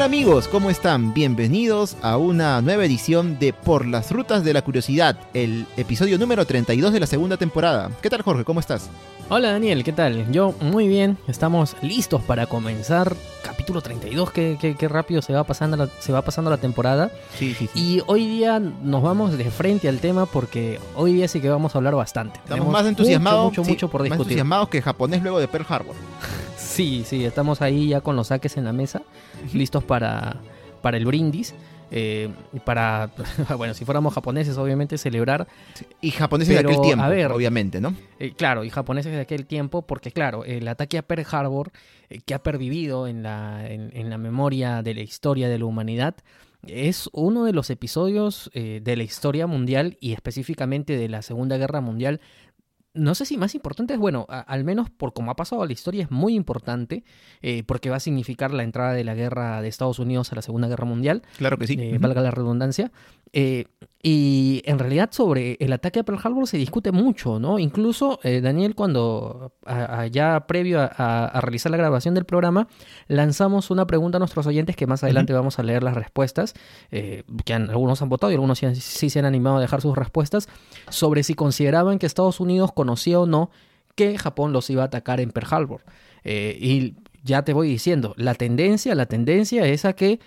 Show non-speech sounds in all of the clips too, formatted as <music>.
Hola amigos, ¿cómo están? Bienvenidos a una nueva edición de Por las Rutas de la Curiosidad, el episodio número 32 de la segunda temporada. ¿Qué tal Jorge? ¿Cómo estás? Hola Daniel, ¿qué tal? Yo muy bien, estamos listos para comenzar capítulo 32, qué, qué, rápido se va, pasando la, se va pasando la temporada. Sí, sí, sí. Y hoy día nos vamos de frente al tema porque hoy día sí que vamos a hablar bastante. Estamos más entusiasmados, mucho, mucho, por discutir. Más entusiasmados que japonés luego de Pearl Harbor. Sí, sí, estamos ahí ya con los saques en la mesa, listos para, para el brindis. Eh, para, <laughs> bueno, si fuéramos japoneses, obviamente celebrar. Y japoneses de aquel tiempo, obviamente, ¿no? Eh, claro, y japoneses de aquel tiempo, porque claro, el ataque a Pearl Harbor, eh, que ha pervivido en la, en, la memoria de la historia de la humanidad, es uno de los episodios de la historia mundial y específicamente de la Segunda Guerra Mundial no sé si más importante es, bueno, al menos por como ha pasado la historia, es muy importante, eh, porque va a significar la entrada de la guerra de Estados Unidos a la Segunda Guerra Mundial. Claro que sí. Eh, valga la redundancia. Eh, y en realidad sobre el ataque a Pearl Harbor se discute mucho, ¿no? Incluso, Daniel, cuando ya previo a, realizar la grabación del programa, lanzamos una pregunta a nuestros oyentes que más adelante vamos a leer las respuestas, que algunos han votado y algunos sí, sí, se han animado a dejar sus respuestas, sobre si consideraban que Estados Unidos conocía o no que Japón los iba a atacar en Pearl Harbor. Eh, y ya te voy diciendo, la tendencia, la tendencia es a que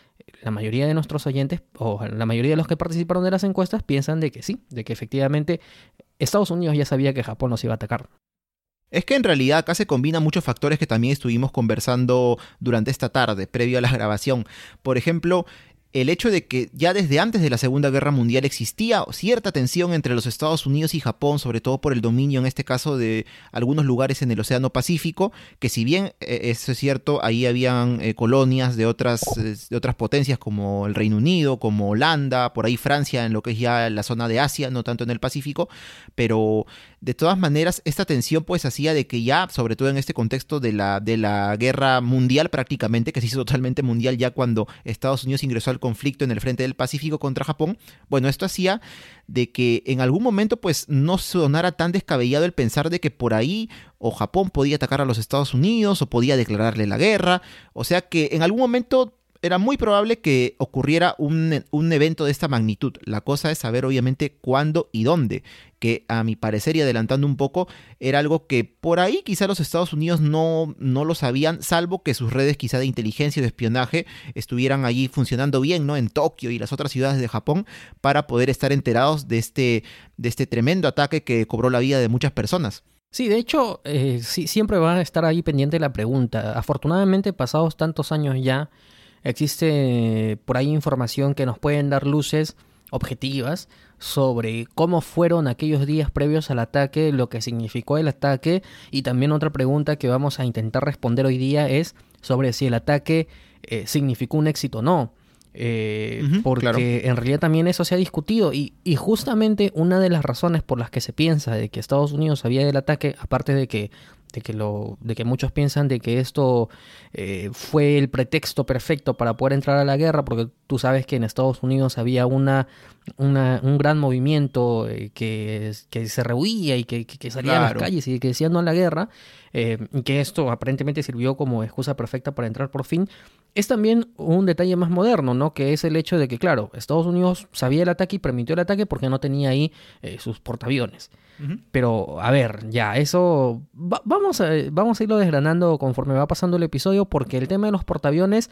la mayoría de nuestros oyentes, o la mayoría de los que participaron de las encuestas, piensan de que sí, de que efectivamente Estados Unidos ya sabía que Japón los iba a atacar. Es que en realidad acá se combinan muchos factores que también estuvimos conversando durante esta tarde, previo a la <laughs> grabación. Por ejemplo, el hecho de que ya desde antes de la Segunda Guerra Mundial existía cierta tensión entre los Estados Unidos y Japón, sobre todo por el dominio en este caso de algunos lugares en el Océano Pacífico, que si bien eh, eso es cierto, ahí habían eh, colonias de otras, de otras potencias como el Reino Unido, como Holanda, por ahí Francia, en lo que es ya la zona de Asia, no tanto en el Pacífico, pero de todas maneras esta tensión pues hacía de que ya, sobre todo en este contexto de la, de la guerra mundial prácticamente, que se hizo totalmente mundial ya cuando Estados Unidos ingresó al conflicto en el frente del Pacífico contra Japón, bueno, esto hacía de que en algún momento pues no sonara tan descabellado el pensar de que por ahí o Japón podía atacar a los Estados Unidos o podía declararle la guerra, o sea que en algún momento era muy probable que ocurriera un, un, evento de esta magnitud. La cosa es saber obviamente cuándo y dónde, que a mi parecer y adelantando un poco, era algo que por ahí quizá los Estados Unidos no, no lo sabían, salvo que sus redes quizá de inteligencia y de espionaje estuvieran allí funcionando bien, ¿no? En Tokio y las otras ciudades de Japón, para poder estar enterados de este, de este tremendo ataque que cobró la vida de muchas personas. Sí, de hecho, eh, sí, siempre va a estar ahí pendiente la pregunta. Afortunadamente, pasados tantos años ya, Existe por ahí información que nos pueden dar luces objetivas sobre cómo fueron aquellos días previos al ataque, lo que significó el ataque y también otra pregunta que vamos a intentar responder hoy día es sobre si el ataque eh, significó un éxito o no. Eh, porque en realidad también eso se ha discutido y, y, justamente una de las razones por las que se piensa de que Estados Unidos sabía del ataque, aparte de que de que, lo, de que muchos piensan de que esto eh, fue el pretexto perfecto para poder entrar a la guerra, porque tú sabes que en Estados Unidos había una, un gran movimiento eh, que, que, se rehuía y que, que salía a las calles y que decía no a la guerra, eh, que esto aparentemente sirvió como excusa perfecta para entrar por fin, es también un detalle más moderno, ¿no? Que es el hecho de que, claro, Estados Unidos sabía el ataque y permitió el ataque porque no tenía ahí sus portaaviones. Pero, a ver, ya, eso vamos, a, vamos a irlo desgranando conforme va pasando el episodio porque el tema de los portaaviones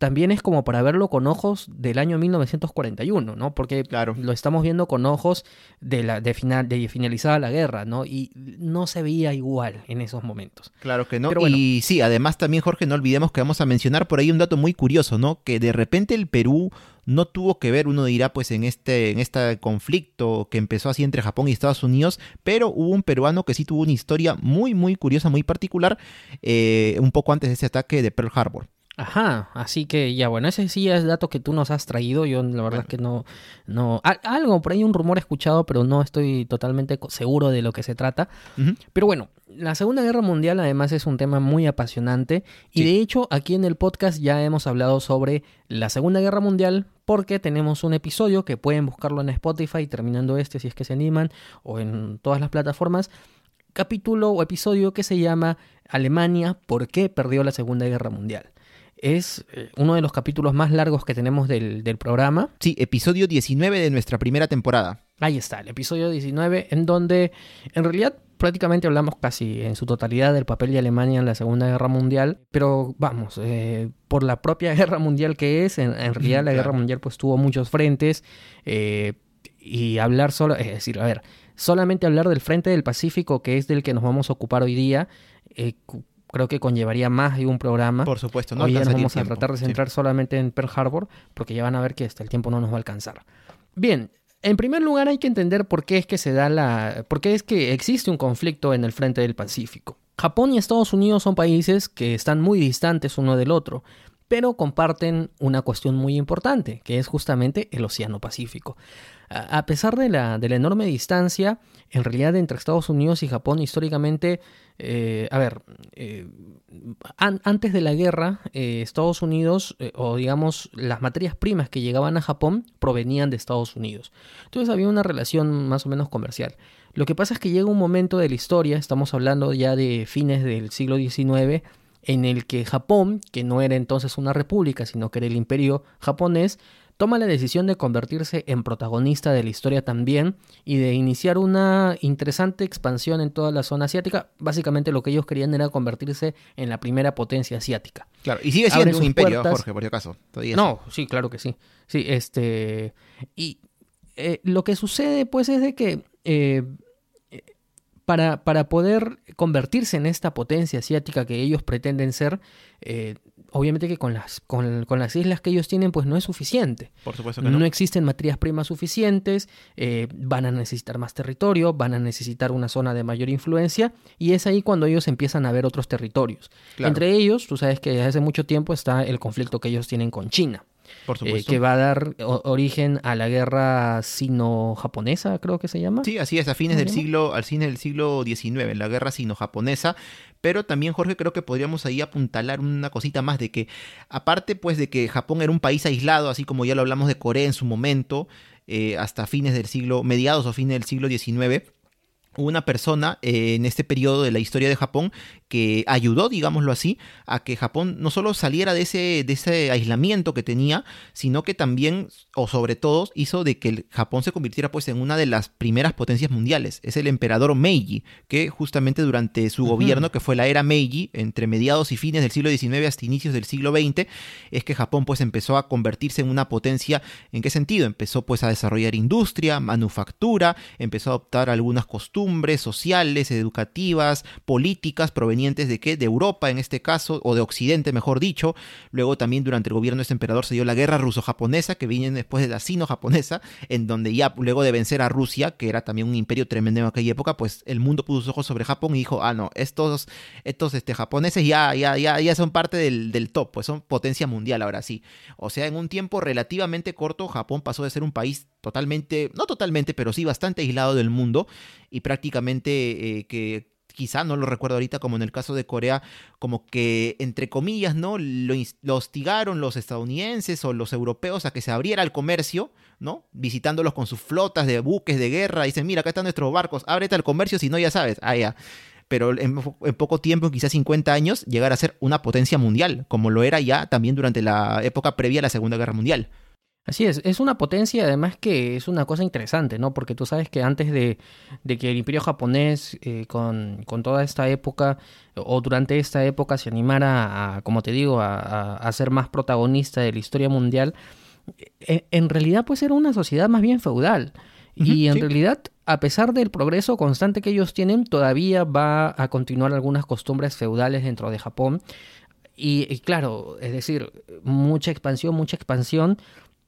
también es como para verlo con ojos del año 1941, ¿no? Porque claro. lo estamos viendo con ojos de, la, de, final, de finalizada la guerra, ¿no? Y no se veía igual en esos momentos. Claro que no. Y sí, además también, Jorge, no olvidemos que vamos a mencionar por ahí un dato muy curioso, ¿no? Que de repente el Perú no tuvo que ver, uno dirá, pues en este, en este conflicto que empezó así entre Japón y Estados Unidos, pero hubo un peruano que sí tuvo una historia muy, muy curiosa, muy particular, eh, un poco antes de ese ataque de Pearl Harbor. Ajá, así que ya bueno, ese sí es dato que tú nos has traído, yo la verdad que no, no, algo por ahí un rumor escuchado, pero no estoy totalmente seguro de lo que se trata. Pero bueno, la Segunda Guerra Mundial además es un tema muy apasionante y de hecho aquí en el podcast ya hemos hablado sobre la Segunda Guerra Mundial porque tenemos un episodio que pueden buscarlo en Spotify terminando este si es que se animan o en todas las plataformas, capítulo o episodio que se llama Alemania, ¿por qué perdió la Segunda Guerra Mundial? Es eh, uno de los capítulos más largos que tenemos del, del programa. Sí, episodio 19 de nuestra primera temporada. Ahí está, el episodio 19, en donde en realidad prácticamente hablamos casi en su totalidad del papel de Alemania en la Segunda Guerra Mundial, pero vamos, eh, por la propia <laughs> guerra mundial que es, en, realidad la guerra mundial pues tuvo muchos frentes eh, y hablar solo, es decir, a ver, solamente hablar del frente del Pacífico, que es del que nos vamos a ocupar hoy día, eh, creo que conllevaría más de un programa. Por supuesto, no Hoy ya nos vamos a tratar de centrar solamente en Pearl Harbor, porque ya van a ver que hasta el tiempo no nos va a alcanzar. Bien, en primer lugar hay que entender por qué es que se da la. por qué es que existe un conflicto en el frente del Pacífico. Japón y Estados Unidos son países que están muy distantes uno del otro, pero comparten una cuestión muy importante, que es justamente el Océano Pacífico. A pesar de la, de la enorme distancia, en realidad entre Estados Unidos y Japón históricamente, eh, a ver, eh, antes de la guerra, eh, Estados Unidos, o digamos las materias primas que llegaban a Japón, provenían de Estados Unidos. Entonces había una relación más o menos comercial. Lo que pasa es que llega un momento de la historia, estamos hablando ya de fines del siglo XIX, en el que Japón, que no era entonces una república, sino que era el imperio japonés, toma la decisión de convertirse en protagonista de la historia también y de iniciar una interesante expansión en toda la zona asiática. Básicamente lo que ellos querían era convertirse en la primera potencia asiática. Claro, y sigue siendo un imperio, Jorge, por si acaso. no, sí, claro que sí. Sí, este. Y eh, lo que sucede, pues, es de que. Eh, para, para, poder convertirse en esta potencia asiática que ellos pretenden ser, eh, obviamente que con las, con, las islas que ellos tienen, pues no es suficiente. Por supuesto que no. No existen materias primas suficientes, eh, van a necesitar más territorio, van a necesitar una zona de mayor influencia, y es ahí cuando ellos empiezan a ver otros territorios. Entre ellos, tú sabes que hace mucho tiempo está el conflicto que ellos tienen con China. Por eh, que va a dar origen a la guerra sino-japonesa, creo que se llama. Sí, así es, a fines del siglo, al fines del siglo XIX, la guerra sino-japonesa. Pero también, Jorge, creo que podríamos ahí apuntalar una cosita más de que, aparte pues de que Japón era un país aislado, así como ya lo hablamos de Corea en su momento, eh, hasta fines del siglo, mediados o fines del siglo XIX, una persona eh, en este periodo de la historia de Japón que ayudó, digámoslo así, a que Japón no solo saliera de ese, de ese aislamiento que tenía, sino que también, o sobre todo, hizo de que el Japón se convirtiera pues en una de las primeras potencias mundiales. Es el emperador Meiji, que justamente durante su gobierno, que fue la era Meiji, entre mediados y fines del siglo XIX hasta inicios del siglo XX, es que Japón pues empezó a convertirse en una potencia. ¿En qué sentido? Empezó pues a desarrollar industria, manufactura, empezó a adoptar algunas costumbres sociales, educativas, políticas provenientes de qué? De Europa en este caso, o de Occidente mejor dicho. Luego también durante el gobierno de este emperador se dio la guerra ruso-japonesa, que viene después de la sino-japonesa, en donde ya luego de vencer a Rusia, que era también un imperio tremendo en aquella época, pues el mundo puso sus ojos sobre Japón y dijo, ah, no, estos, estos este, japoneses ya, ya, ya, ya son parte del, del top, pues son potencia mundial ahora sí. O sea, en un tiempo relativamente corto, Japón pasó de ser un país totalmente, no totalmente, pero sí bastante aislado del mundo y prácticamente eh, que quizá no lo recuerdo ahorita como en el caso de Corea, como que entre comillas, ¿no? Lo, hostigaron los estadounidenses o los europeos a que se abriera el comercio, ¿no? Visitándolos con sus flotas de buques de guerra, dicen, mira, acá están nuestros barcos, ábrete al comercio si no ya sabes, ah, ya. Pero en, en, poco tiempo, quizás 50 años, llegar a ser una potencia mundial, como lo era ya también durante la época previa a la Segunda Guerra Mundial. Así es, es una potencia además que es una cosa interesante, ¿no? Porque tú sabes que antes de, que el imperio japonés eh, con, toda esta época o durante esta época se animara a, como te digo, a, ser más protagonista de la historia mundial, eh, en, realidad pues era una sociedad más bien feudal. y en realidad, a pesar del progreso constante que ellos tienen, todavía va a continuar algunas costumbres feudales dentro de Japón. y, claro, es decir, mucha expansión, mucha expansión,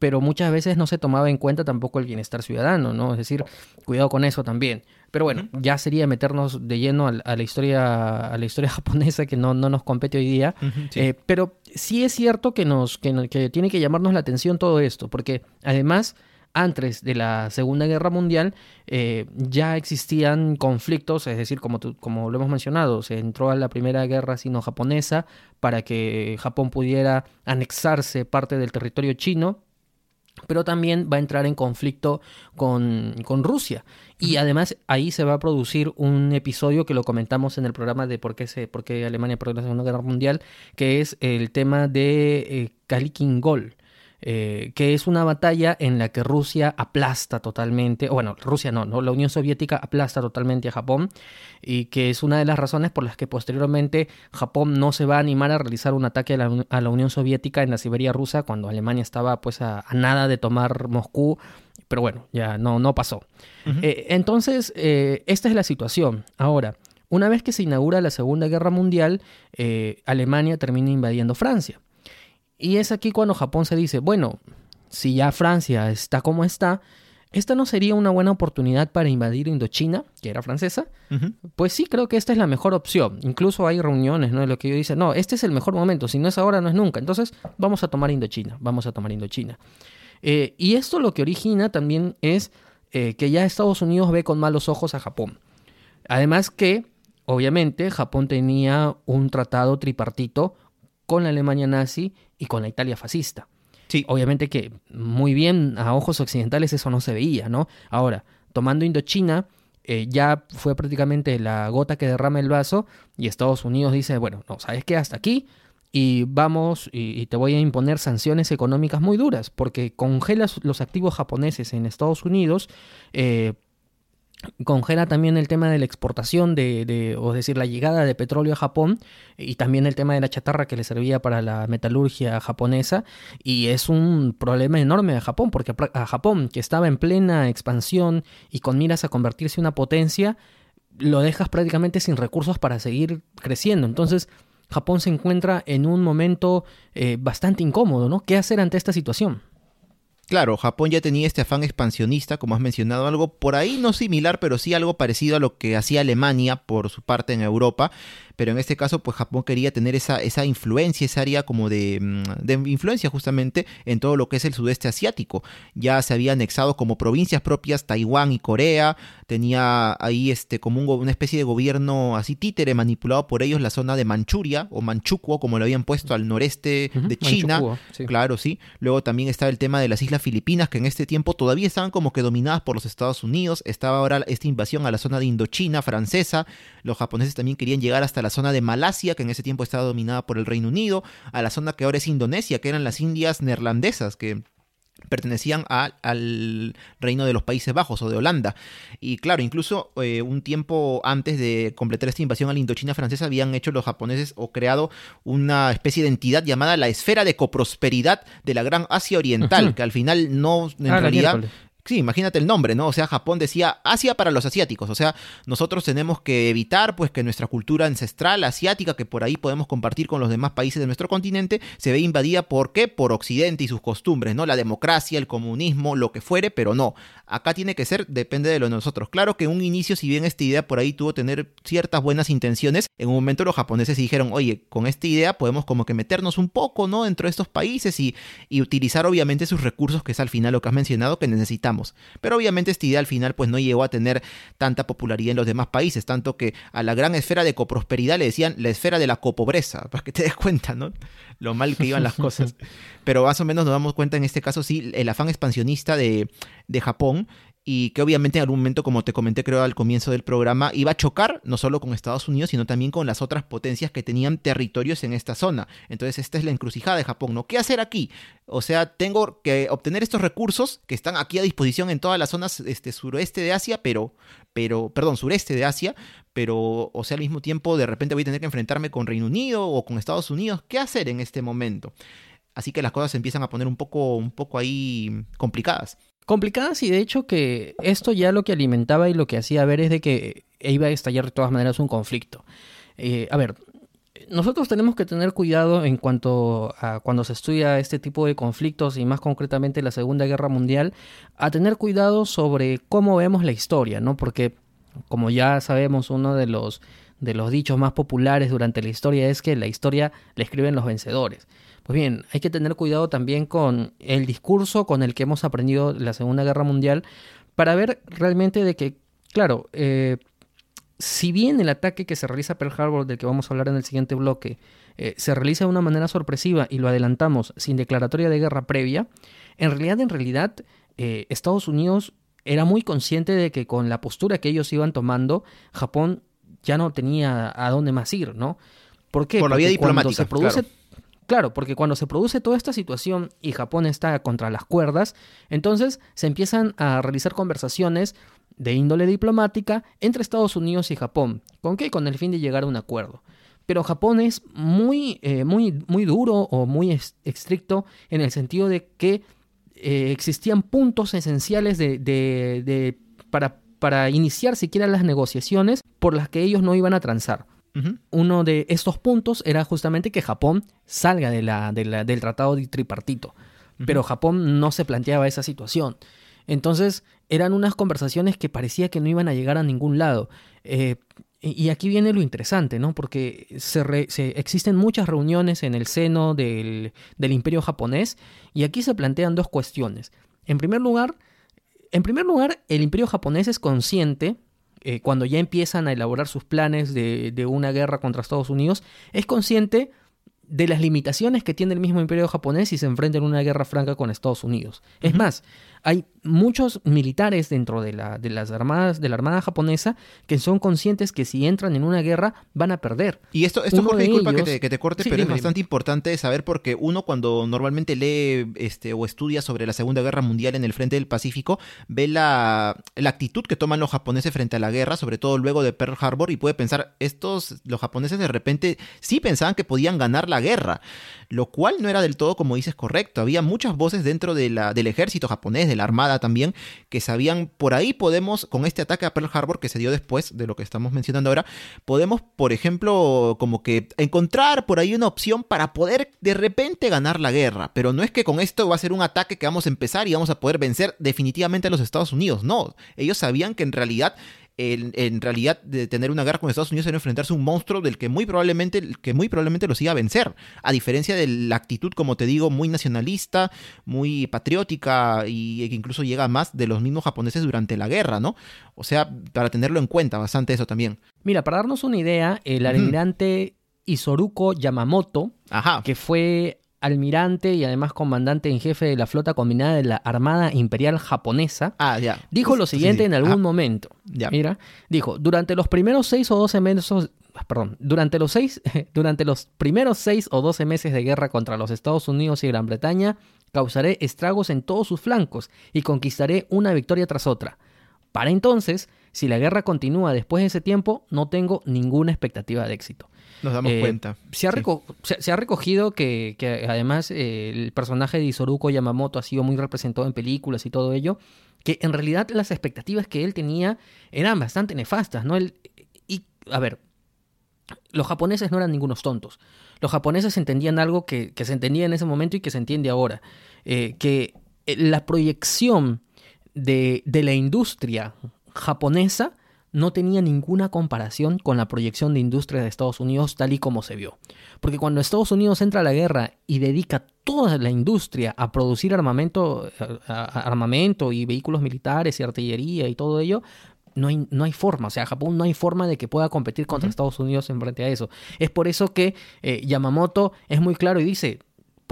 pero muchas veces no se tomaba en cuenta tampoco el bienestar ciudadano, ¿no? Es decir, cuidado con eso también. Pero bueno, ya sería meternos de lleno a, la historia a la historia <laughs> japonesa que no, no nos compete hoy día. Eh, pero sí es cierto que nos que, que, tiene que llamarnos la atención todo esto, porque además antes de la Segunda Guerra Mundial eh, ya existían conflictos, es decir, como, como lo hemos mencionado, se entró a la Primera Guerra Sino-Japonesa para que Japón pudiera anexarse parte del territorio chino pero también va a entrar en conflicto con, con, Rusia. Y además ahí se va a producir un episodio que lo comentamos en el programa de por qué, se, por qué Alemania perdió la Segunda Guerra Mundial, que es el tema de eh, Kalikin Gol. Eh, que es una batalla en la que Rusia aplasta totalmente, o bueno, Rusia no, no, la Unión Soviética aplasta totalmente a Japón y que es una de las razones por las que posteriormente Japón no se va a animar a realizar un ataque a la, Unión Soviética en la Siberia rusa cuando Alemania estaba pues a, nada de tomar Moscú, pero bueno, ya no, no pasó. Eh, entonces, eh, esta es la situación. Ahora, una vez que se inaugura la Segunda Guerra Mundial, Alemania termina invadiendo Francia. Y es aquí cuando Japón se dice, bueno, si ya Francia está como está, ¿esta no sería una buena oportunidad para invadir Indochina, que era francesa? Pues sí, creo que esta es la mejor opción. Incluso hay reuniones, ¿no? De lo que yo dice, no, este es el mejor momento, si no es ahora, no es nunca. Entonces, vamos a tomar Indochina, vamos a tomar Indochina. Eh, y esto lo que origina también es eh, que ya Estados Unidos ve con malos ojos a Japón. Además que, obviamente, Japón tenía un tratado tripartito con la Alemania nazi y con la Italia fascista. Sí. Obviamente que muy bien a ojos occidentales eso no se veía, ¿no? Ahora, tomando Indochina, eh, ya fue prácticamente la gota que derrama el vaso y Estados Unidos dice, bueno, no, ¿sabes qué? Hasta aquí y vamos y, te voy a imponer sanciones económicas muy duras porque congelas los activos japoneses en Estados Unidos. Eh, congela también el tema de la exportación de, de, o decir, la llegada de petróleo a Japón y también el tema de la chatarra que le servía para la metalurgia japonesa y es un problema enorme a Japón porque a Japón que estaba en plena expansión y con miras a convertirse en una potencia lo dejas prácticamente sin recursos para seguir creciendo entonces Japón se encuentra en un momento eh, bastante incómodo ¿no? ¿qué hacer ante esta situación? Claro, Japón ya tenía este afán expansionista, como has mencionado, algo por ahí no similar, pero sí algo parecido a lo que hacía Alemania por su parte en Europa, pero en este caso pues Japón quería tener esa, esa influencia, esa área como de, mm, de, influencia justamente en todo lo que es el sudeste asiático. Ya se había anexado como provincias propias Taiwán y Corea, tenía ahí este como una especie de gobierno así títere manipulado por ellos la zona de Manchuria o Manchukuo como lo habían puesto al noreste de China. Claro, sí. Luego también estaba el tema de las islas Filipinas que en este tiempo todavía estaban como que dominadas por los Estados Unidos. Estaba ahora esta invasión a la zona de Indochina francesa. Los japoneses también querían llegar hasta la zona de Malasia, que en ese tiempo estaba dominada por el Reino Unido, a la zona que ahora es Indonesia, que eran las Indias neerlandesas, que pertenecían al reino de los Países Bajos o de Holanda. Y claro, incluso eh, un tiempo antes de completar esta invasión a la Indochina francesa habían hecho los japoneses o creado una especie de entidad llamada la esfera de coprosperidad de la Gran Asia Oriental, que al final no, en ah, realidad Sí, imagínate el nombre, ¿no? O sea, Japón decía Asia para los asiáticos. O sea, nosotros tenemos que evitar, pues, que nuestra cultura ancestral asiática, que por ahí podemos compartir con los demás países de nuestro continente, se ve invadida, ¿por qué? Por Occidente y sus costumbres, ¿no? La democracia, el comunismo, lo que fuere, pero no. Acá tiene que ser, depende de lo de nosotros. Claro que un inicio, si bien esta idea por ahí tuvo tener ciertas buenas intenciones, en un momento los japoneses dijeron, oye, con esta idea podemos como que meternos un poco, ¿no? Dentro de estos países y utilizar obviamente sus recursos, que es al final lo que has mencionado, que necesitamos pero obviamente esta idea al final pues no llegó a tener tanta popularidad en los demás países, tanto que a la gran esfera de coprosperidad le decían la esfera de la copobreza, <laughs> para que te des cuenta, ¿no? Lo mal que iban las cosas. <laughs> Pero más o menos nos damos cuenta en este caso, sí, el afán expansionista de, de Japón y que obviamente en algún momento, como te comenté creo al comienzo del programa, iba a chocar no solo con Estados Unidos, sino también con las otras potencias que tenían territorios en esta zona. Entonces esta es la encrucijada de Japón, ¿no? ¿Qué hacer aquí? O sea, tengo que obtener estos recursos que están aquí a disposición en todas las zonas este, suroeste de Asia, pero, pero, perdón, sureste de Asia, pero, o sea, al mismo tiempo de repente voy a tener que enfrentarme con Reino Unido o con Estados Unidos. ¿Qué hacer en este momento? Así que las cosas se empiezan a poner un poco, un poco ahí complicadas complicadas y de hecho que esto ya lo que alimentaba y lo que hacía ver es de que iba a estallar de todas maneras un conflicto. Eh, a ver, nosotros tenemos que tener cuidado en cuanto a cuando se estudia este tipo de conflictos y más concretamente la Segunda Guerra Mundial, a tener cuidado sobre cómo vemos la historia, ¿no? Porque como ya sabemos, uno de los de los dichos más populares durante la historia es que la historia la escriben los vencedores. Pues bien, hay que tener cuidado también con el discurso con el que hemos aprendido la Segunda Guerra Mundial para ver realmente de que, claro, eh, si bien el ataque que se realiza a Pearl Harbor, del que vamos a hablar en el siguiente bloque, eh, se realiza de una manera sorpresiva y lo adelantamos sin declaratoria de guerra previa, en realidad, en realidad, eh, Estados Unidos era muy consciente de que con la postura que ellos iban tomando, Japón ya no tenía a dónde más ir, ¿no? ¿Por qué? Por la vía diplomática. Se produce, claro. Porque cuando se produce toda esta situación y Japón está contra las cuerdas, entonces se empiezan a realizar conversaciones de índole diplomática entre Estados Unidos y Japón. ¿Con qué? Con el fin de llegar a un acuerdo. Pero Japón es muy, eh, muy, muy duro o muy estricto en el sentido de que eh, existían puntos esenciales de, para, para iniciar siquiera las negociaciones por las que ellos no iban a transar. Uno de estos puntos era justamente que Japón salga de la, del tratado tripartito. Pero Japón no se planteaba esa situación. Entonces eran unas conversaciones que parecía que no iban a llegar a ningún lado. Eh, y aquí viene lo interesante, ¿no? Porque se, existen muchas reuniones en el seno del, imperio japonés y aquí se plantean dos cuestiones. En primer lugar, en primer lugar el imperio japonés es consciente, eh, cuando ya empiezan a elaborar sus planes de, de una guerra contra Estados Unidos, es consciente de las limitaciones que tiene el mismo imperio japonés si se enfrenta en una guerra franca con Estados Unidos. Es más, hay muchos militares dentro de, la, de las armadas, de la armada japonesa, que son conscientes que si entran en una guerra van a perder. Y esto, esto Jorge, disculpa que, te, corte, pero es bastante importante saber porque uno cuando normalmente lee este, o estudia sobre la Segunda Guerra Mundial en el frente del Pacífico, ve la, la actitud que toman los japoneses frente a la guerra, sobre todo luego de Pearl Harbor, y puede pensar, estos, los japoneses de repente sí pensaban que podían ganar la guerra, lo cual no era del todo, como dices, correcto. Había muchas voces dentro de la, del ejército japonés, de la armada también, que sabían, por ahí podemos, con este ataque a Pearl Harbor que se dio después de lo que estamos mencionando ahora, podemos, por ejemplo, como que encontrar por ahí una opción para poder de repente ganar la guerra. Pero no es que con esto va a ser un ataque que vamos a empezar y vamos a poder vencer definitivamente a los Estados Unidos. No, ellos sabían que en realidad en, realidad de tener una guerra con Estados Unidos era enfrentarse a un monstruo del que muy probablemente que muy probablemente los iba a vencer. A diferencia de la actitud como te digo muy nacionalista muy patriótica y que incluso llega más de los mismos japoneses durante la guerra no o sea para tenerlo en cuenta bastante eso también. Mira para darnos una idea el almirante Isoruko Yamamoto que fue almirante y además comandante en jefe de la flota combinada de la Armada Imperial Japonesa, ah, ya. dijo lo siguiente en algún momento. Mira, dijo, durante los primeros seis o doce meses, perdón, durante los seis, <laughs> durante los primeros seis o doce meses de guerra contra los Estados Unidos y Gran Bretaña, causaré estragos en todos sus flancos y conquistaré una victoria tras otra. Para entonces, si la guerra continúa después de ese tiempo, no tengo ninguna expectativa de éxito. Nos damos eh, cuenta. Se ha, se, ha, recogido que, además eh, el personaje de Isoruko Yamamoto ha sido muy representado en películas y todo ello, que en realidad las expectativas que él tenía eran bastante nefastas, ¿no? y, a ver, los japoneses no eran ningunos tontos. Los japoneses entendían algo que, se entendía en ese momento y que se entiende ahora. Eh, que la proyección de, de la industria japonesa no tenía ninguna comparación con la proyección de industria de Estados Unidos tal y como se vio. Porque cuando Estados Unidos entra a la guerra y dedica toda la industria a producir armamento, armamento y vehículos militares y artillería y todo ello, no hay, no hay forma, o sea, Japón no hay forma de que pueda competir contra Estados Unidos en frente a eso. Es por eso que eh, Yamamoto es muy claro y dice,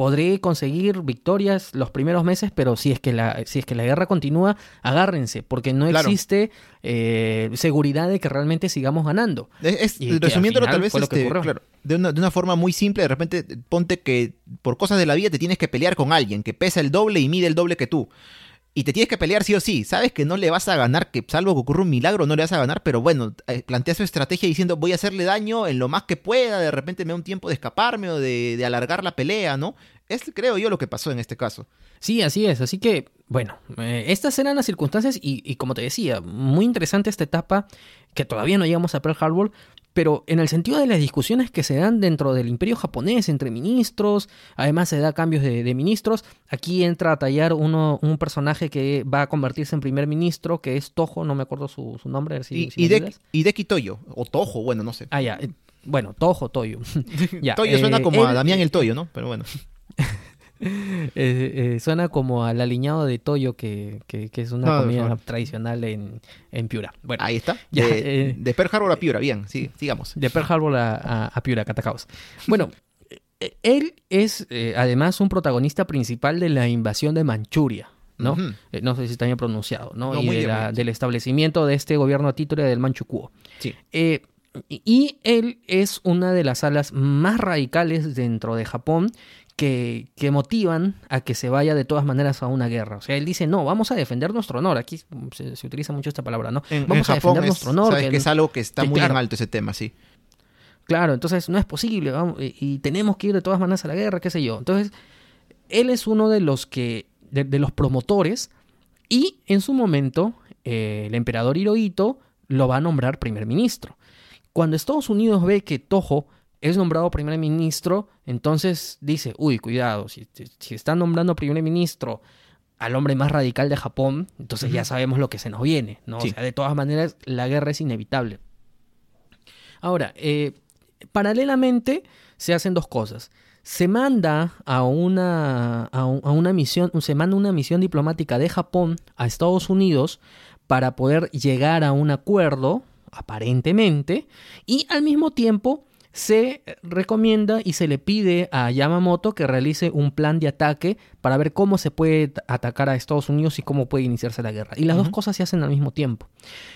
podré conseguir victorias los primeros meses, pero si es que la, si es que la guerra continúa, agárrense, porque no existe eh, seguridad de que realmente sigamos ganando. Es, resumiéndolo tal vez este, de, una, de una forma muy simple, de repente ponte que por cosas de la vida te tienes que pelear con alguien que pesa el doble y mide el doble que tú y te tienes que pelear sí o sí. Sabes que no le vas a ganar, que salvo que ocurra un milagro, no le vas a ganar, pero bueno, eh, plantea su estrategia diciendo voy a hacerle daño en lo más que pueda, de repente me da un tiempo de escaparme o de, alargar la pelea, ¿no? Es, creo yo, lo que pasó en este caso. Sí, así es. Así que, bueno, eh, estas eran las circunstancias y, y, como te decía, muy interesante esta etapa, que todavía no llegamos a Pearl Harbor, pero en el sentido de las discusiones que se dan dentro del imperio japonés entre ministros, además se da cambios de, ministros, aquí entra a tallar uno, un personaje que va a convertirse en primer ministro, que es Tojo, no me acuerdo su, nombre. y, y, de, y Toyo, o Tojo, bueno, no sé. Ah, ya, bueno, Tojo, Toyo. <laughs> Toyo suena eh, como a Damián el Toyo, ¿no? Pero bueno. <laughs> <laughs> Eh, eh, suena como al aliñado de Toyo, que, que, es una No, comida tradicional en, en Piura. Bueno, Ahí está. Ya, de, eh. de Pearl Harbor a Piura, bien, sí, sigamos. de Pearl Harbor a, a, a Piura, Catacaos. Bueno, eh, él es eh, además un protagonista principal de la invasión de Manchuria, ¿no? Eh, no sé si está bien pronunciado, ¿no? No, y de bien, la- del establecimiento de este gobierno títere del Manchukuo. Sí. Eh, y él es una de las alas más radicales dentro de Japón que, que motivan a que se vaya de todas maneras a una guerra. O sea, él dice, no, vamos a defender nuestro honor. Aquí se, se utiliza mucho esta palabra, ¿no? En, vamos en a Japón defender es, nuestro honor. sabes que que es algo que está muy en alto ese tema, sí. Claro, entonces no es posible, vamos, y, y tenemos que ir de todas maneras a la guerra, qué sé yo. Entonces, él es uno de los que, de, de los promotores, y en su momento, eh, el emperador Hirohito lo va a nombrar primer ministro. Cuando Estados Unidos ve que Toho es nombrado primer ministro, entonces dice, uy, cuidado, si, si están nombrando primer ministro al hombre más radical de Japón, entonces ya sabemos lo que se nos viene, ¿no? Sí. O sea, de todas maneras, la guerra es inevitable. Ahora, eh, paralelamente se hacen dos cosas. Se manda a una, a, un- a una misión, se manda una misión diplomática de Japón a Estados Unidos para poder llegar a un acuerdo, aparentemente, y al mismo tiempo se recomienda y se le pide a Yamamoto que realice un plan de ataque para ver cómo se puede atacar a Estados Unidos y cómo puede iniciarse la guerra. Y las dos cosas se hacen al mismo tiempo.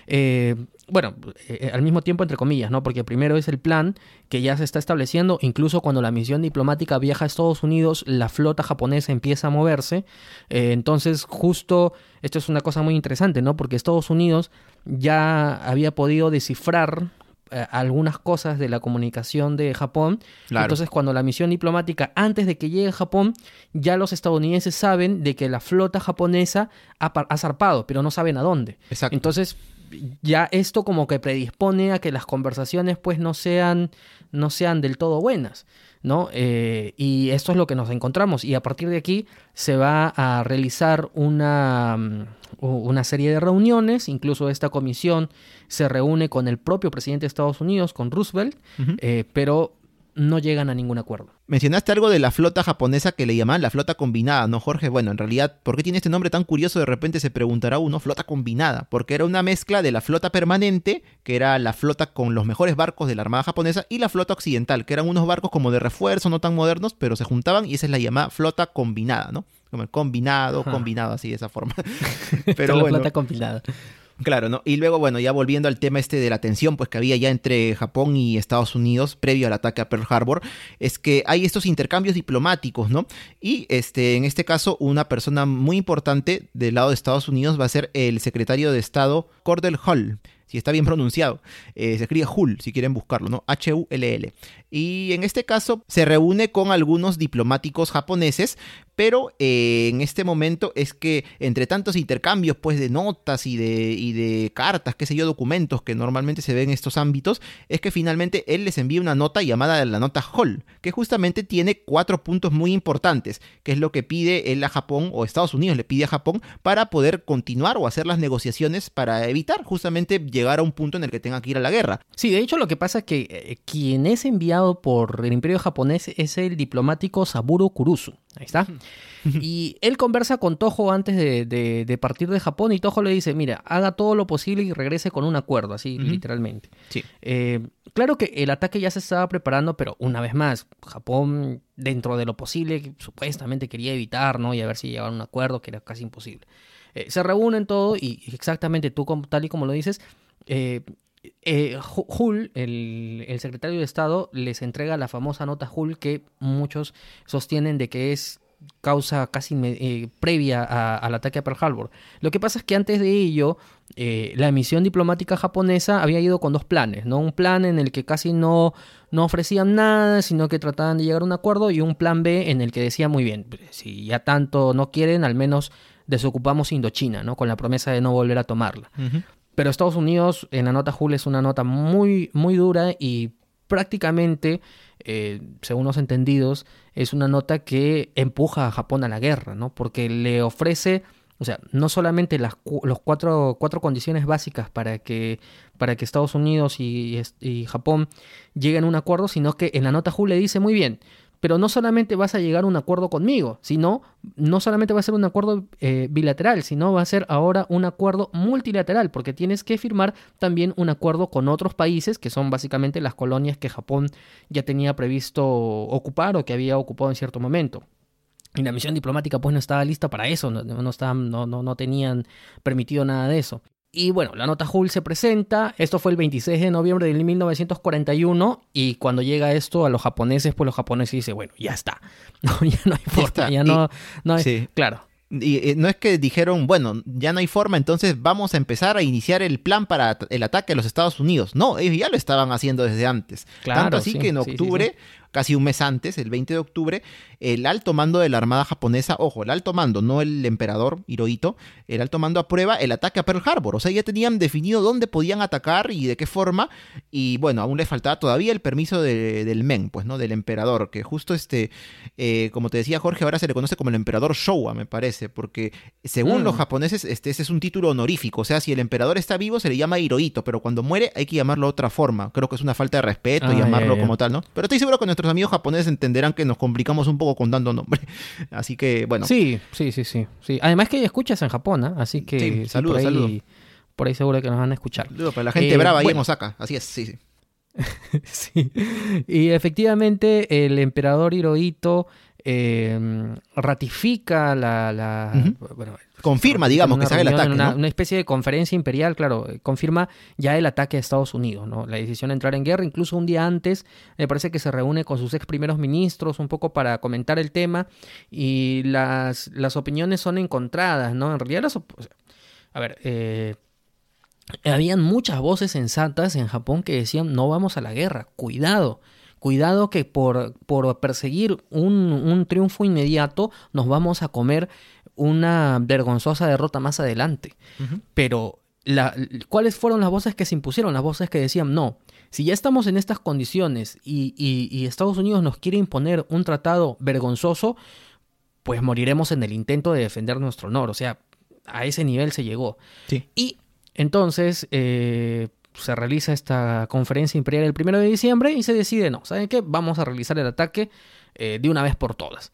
Eh, bueno, eh, al mismo tiempo entre comillas, ¿no? Porque primero es el plan que ya se está estableciendo, incluso cuando la misión diplomática viaja a Estados Unidos, la flota japonesa empieza a moverse. Eh, entonces, justo, esto es una cosa muy interesante, ¿no? Porque Estados Unidos ya había podido descifrar eh, algunas cosas de la comunicación de Japón. Claro. Entonces, cuando la misión diplomática, antes de que llegue a Japón, ya los estadounidenses saben de que la flota japonesa ha, ha zarpado, pero no saben a dónde. Exacto. Entonces, ya esto como que predispone a que las conversaciones pues no sean, no sean del todo buenas, ¿no? Eh, y esto es lo que nos encontramos. Y a partir de aquí se va a realizar una, mm, una serie de reuniones, incluso esta comisión se reúne con el propio presidente de Estados Unidos, con Roosevelt, eh, pero no llegan a ningún acuerdo. Mencionaste algo de la flota japonesa que le llamaban la flota combinada, ¿no, Jorge? Bueno, en realidad, ¿por qué tiene este nombre tan curioso? De repente se preguntará uno, flota combinada, porque era una mezcla de la flota permanente, que era la flota con los mejores barcos de la Armada japonesa, y la flota occidental, que eran unos barcos como de refuerzo, no tan modernos, pero se juntaban y esa es la llamada flota combinada, ¿no? Como el combinado, Ajá. combinado, así de esa forma. <laughs> Pero la bueno, plata compilada. Claro, ¿no? Y luego, bueno, ya volviendo al tema este de la tensión, pues que había ya entre Japón y Estados Unidos previo al ataque a Pearl Harbor, es que hay estos intercambios diplomáticos, ¿no? Y este, en este caso, una persona muy importante del lado de Estados Unidos va a ser el secretario de Estado Cordell Hull. Si está bien pronunciado, Eh, se escribe Hull, si quieren buscarlo, ¿no? H-U-L-L. Y en este caso se reúne con algunos diplomáticos japoneses, pero eh, en este momento es que entre tantos intercambios pues de notas y de, y de cartas, qué sé yo, documentos que normalmente se ven en estos ámbitos, es que finalmente él les envía una nota llamada la nota Hall, que justamente tiene cuatro puntos muy importantes, que es lo que pide él a Japón o Estados Unidos le pide a Japón para poder continuar o hacer las negociaciones para evitar justamente llegar a un punto en el que tenga que ir a la guerra. Sí, de hecho lo que pasa es que eh, quien es enviado por el imperio japonés es el diplomático Saburo Kurusu. Ahí está. <laughs> Y él conversa con Toho antes de, de- de partir de Japón y Toho le dice, mira, haga todo lo posible y regrese con un acuerdo, así literalmente. Sí. Eh, claro que el ataque ya se estaba preparando, pero una vez más, Japón, dentro de lo posible, supuestamente quería evitar, ¿no? Y a ver si llegaban a un acuerdo, que era casi imposible. Eh, se reúnen todo y exactamente tú, tal y como lo dices, eh, eh, Hu- Hull, el, secretario de Estado, les entrega la famosa nota Hull que muchos sostienen de que es causa casi eh, previa al ataque a Pearl Harbor. Lo que pasa es que antes de ello, eh, la misión diplomática japonesa había ido con dos planes, ¿no? Un plan en el que casi no, no ofrecían nada, sino que trataban de llegar a un acuerdo, y un plan B en el que decía muy bien, si ya tanto no quieren, al menos desocupamos Indochina, ¿no? Con la promesa de no volver a tomarla. Pero Estados Unidos, en la nota Hull, es una nota muy, muy dura y prácticamente, eh, según los entendidos, es una nota que empuja a Japón a la guerra, ¿no? Porque le ofrece, o sea, no solamente las los cuatro, cuatro condiciones básicas para que, para que Estados Unidos y, y Japón lleguen a un acuerdo, sino que en la nota Hull le dice muy bien, pero no solamente vas a llegar a un acuerdo conmigo, sino no solamente va a ser un acuerdo eh, bilateral, sino va a ser ahora un acuerdo multilateral, porque tienes que firmar también un acuerdo con otros países, que son básicamente las colonias que Japón ya tenía previsto ocupar o que había ocupado en cierto momento. Y la misión diplomática pues no estaba lista para eso, no, no, no, no, no tenían permitido nada de eso. Y bueno, la nota Hull se presenta, esto fue el 26 de noviembre de 1941 y cuando llega esto a los japoneses, pues los japoneses dicen, bueno, ya está, <laughs> no, ya no hay forma, ya, no, no hay, claro. Y eh, no es que dijeron, bueno, ya no hay forma, entonces vamos a empezar a iniciar el plan para el ataque a los Estados Unidos. No, ellos ya lo estaban haciendo desde antes. Claro, Tanto así que en octubre casi un mes antes, el 20 de octubre, el alto mando de la Armada japonesa, ojo, el alto mando, no el emperador Hirohito, el alto mando aprueba el ataque a Pearl Harbor. O sea, ya tenían definido dónde podían atacar y de qué forma. Y bueno, aún les faltaba todavía el permiso del Men, pues, ¿no? Del emperador, que justo este, eh, como te decía Jorge, ahora se le conoce como el emperador Showa, me parece, porque según los mm. japoneses, este, ese es un título honorífico. O sea, si el emperador está vivo, se le llama Hirohito, pero cuando muere hay que llamarlo de otra forma. Creo que es una falta de respeto ah, llamarlo como tal, ¿no? Pero estoy seguro que nuestro amigos japoneses entenderán que nos complicamos un poco con dando nombre. <laughs> Así que, bueno. Sí, sí, sí, sí. sí. Además que escuchas en Japón, ¿ah? así que saludos, por, ahí, por ahí seguro que nos van a escuchar. Saludos para la gente eh, brava ahí en Osaka. Así es, sí, sí. <laughs> sí. Y efectivamente, el emperador Hirohito eh, ratifica la, confirma, digamos, que se haga el ataque. Una, una, especie de conferencia imperial, claro, eh, confirma ya el ataque a Estados Unidos, ¿no? La decisión de entrar en guerra, incluso un día antes, me parece que se reúne con sus ex primeros ministros un poco para comentar el tema y las, las opiniones son encontradas, ¿no? En realidad las... A ver, eh, habían muchas voces sensatas en Japón que decían no vamos a la guerra, cuidado. Cuidado que por, por perseguir un, triunfo inmediato nos vamos a comer una vergonzosa derrota más adelante. Pero, la, ¿cuáles fueron las voces que se impusieron? Las voces que decían, no, si ya estamos en estas condiciones y, Estados Unidos nos quiere imponer un tratado vergonzoso, pues moriremos en el intento de defender nuestro honor. O sea, a ese nivel se llegó. Y entonces, eh, se realiza esta conferencia imperial el primero de diciembre y se decide, no, ¿saben qué? Vamos a realizar el ataque eh, de una vez por todas.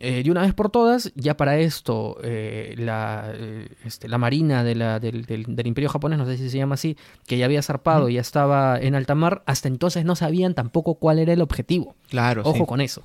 Eh, de una vez por todas, ya para esto, eh, la, eh, este, la marina de la, del, del, imperio japonés, no sé si se llama así, que ya había zarpado y ya estaba en alta mar, hasta entonces no sabían tampoco cuál era el objetivo. Claro. Ojo con eso.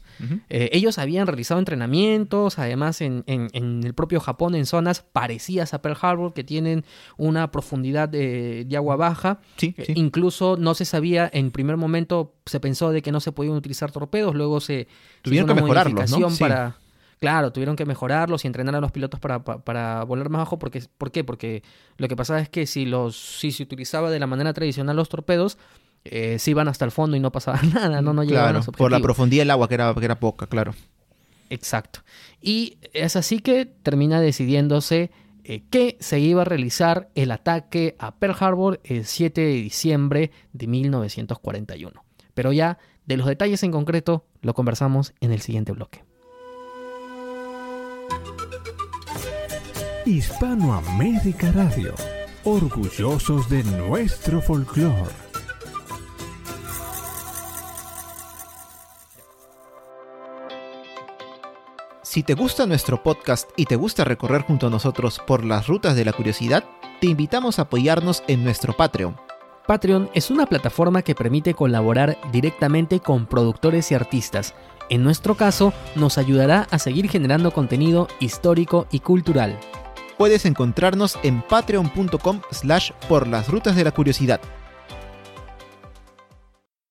ellos habían realizado entrenamientos, además en, en, el propio Japón, en zonas parecidas a Pearl Harbor, que tienen una profundidad de, de agua baja. Sí, incluso no se sabía, en primer momento se pensó de que no se podían utilizar torpedos, luego se... Tuvieron que mejorarlos, ¿no? para Claro, tuvieron que mejorarlos y entrenar a los pilotos para, para, volar más bajo. Porque, ¿Por qué? Porque lo que pasaba es que si, los, si se utilizaba de la manera tradicional los torpedos, eh, se iban hasta el fondo y no pasaba <laughs> nada, no, no llegaban claro, Por la profundidad del agua, que era, que era poca, claro. Exacto. Y es así que termina decidiéndose eh, que se iba a realizar el ataque a Pearl Harbor el 7 de diciembre de 1941. Pero ya de los detalles en concreto lo conversamos en el siguiente bloque. Hispanoamérica Radio, orgullosos de nuestro folclore. Si te gusta nuestro podcast y te gusta recorrer junto a nosotros por las rutas de la curiosidad, te invitamos a apoyarnos en nuestro Patreon. Patreon es una plataforma que permite colaborar directamente con productores y artistas. En nuestro caso, nos ayudará a seguir generando contenido histórico y cultural puedes encontrarnos en patreon.com slash por las rutas de la curiosidad.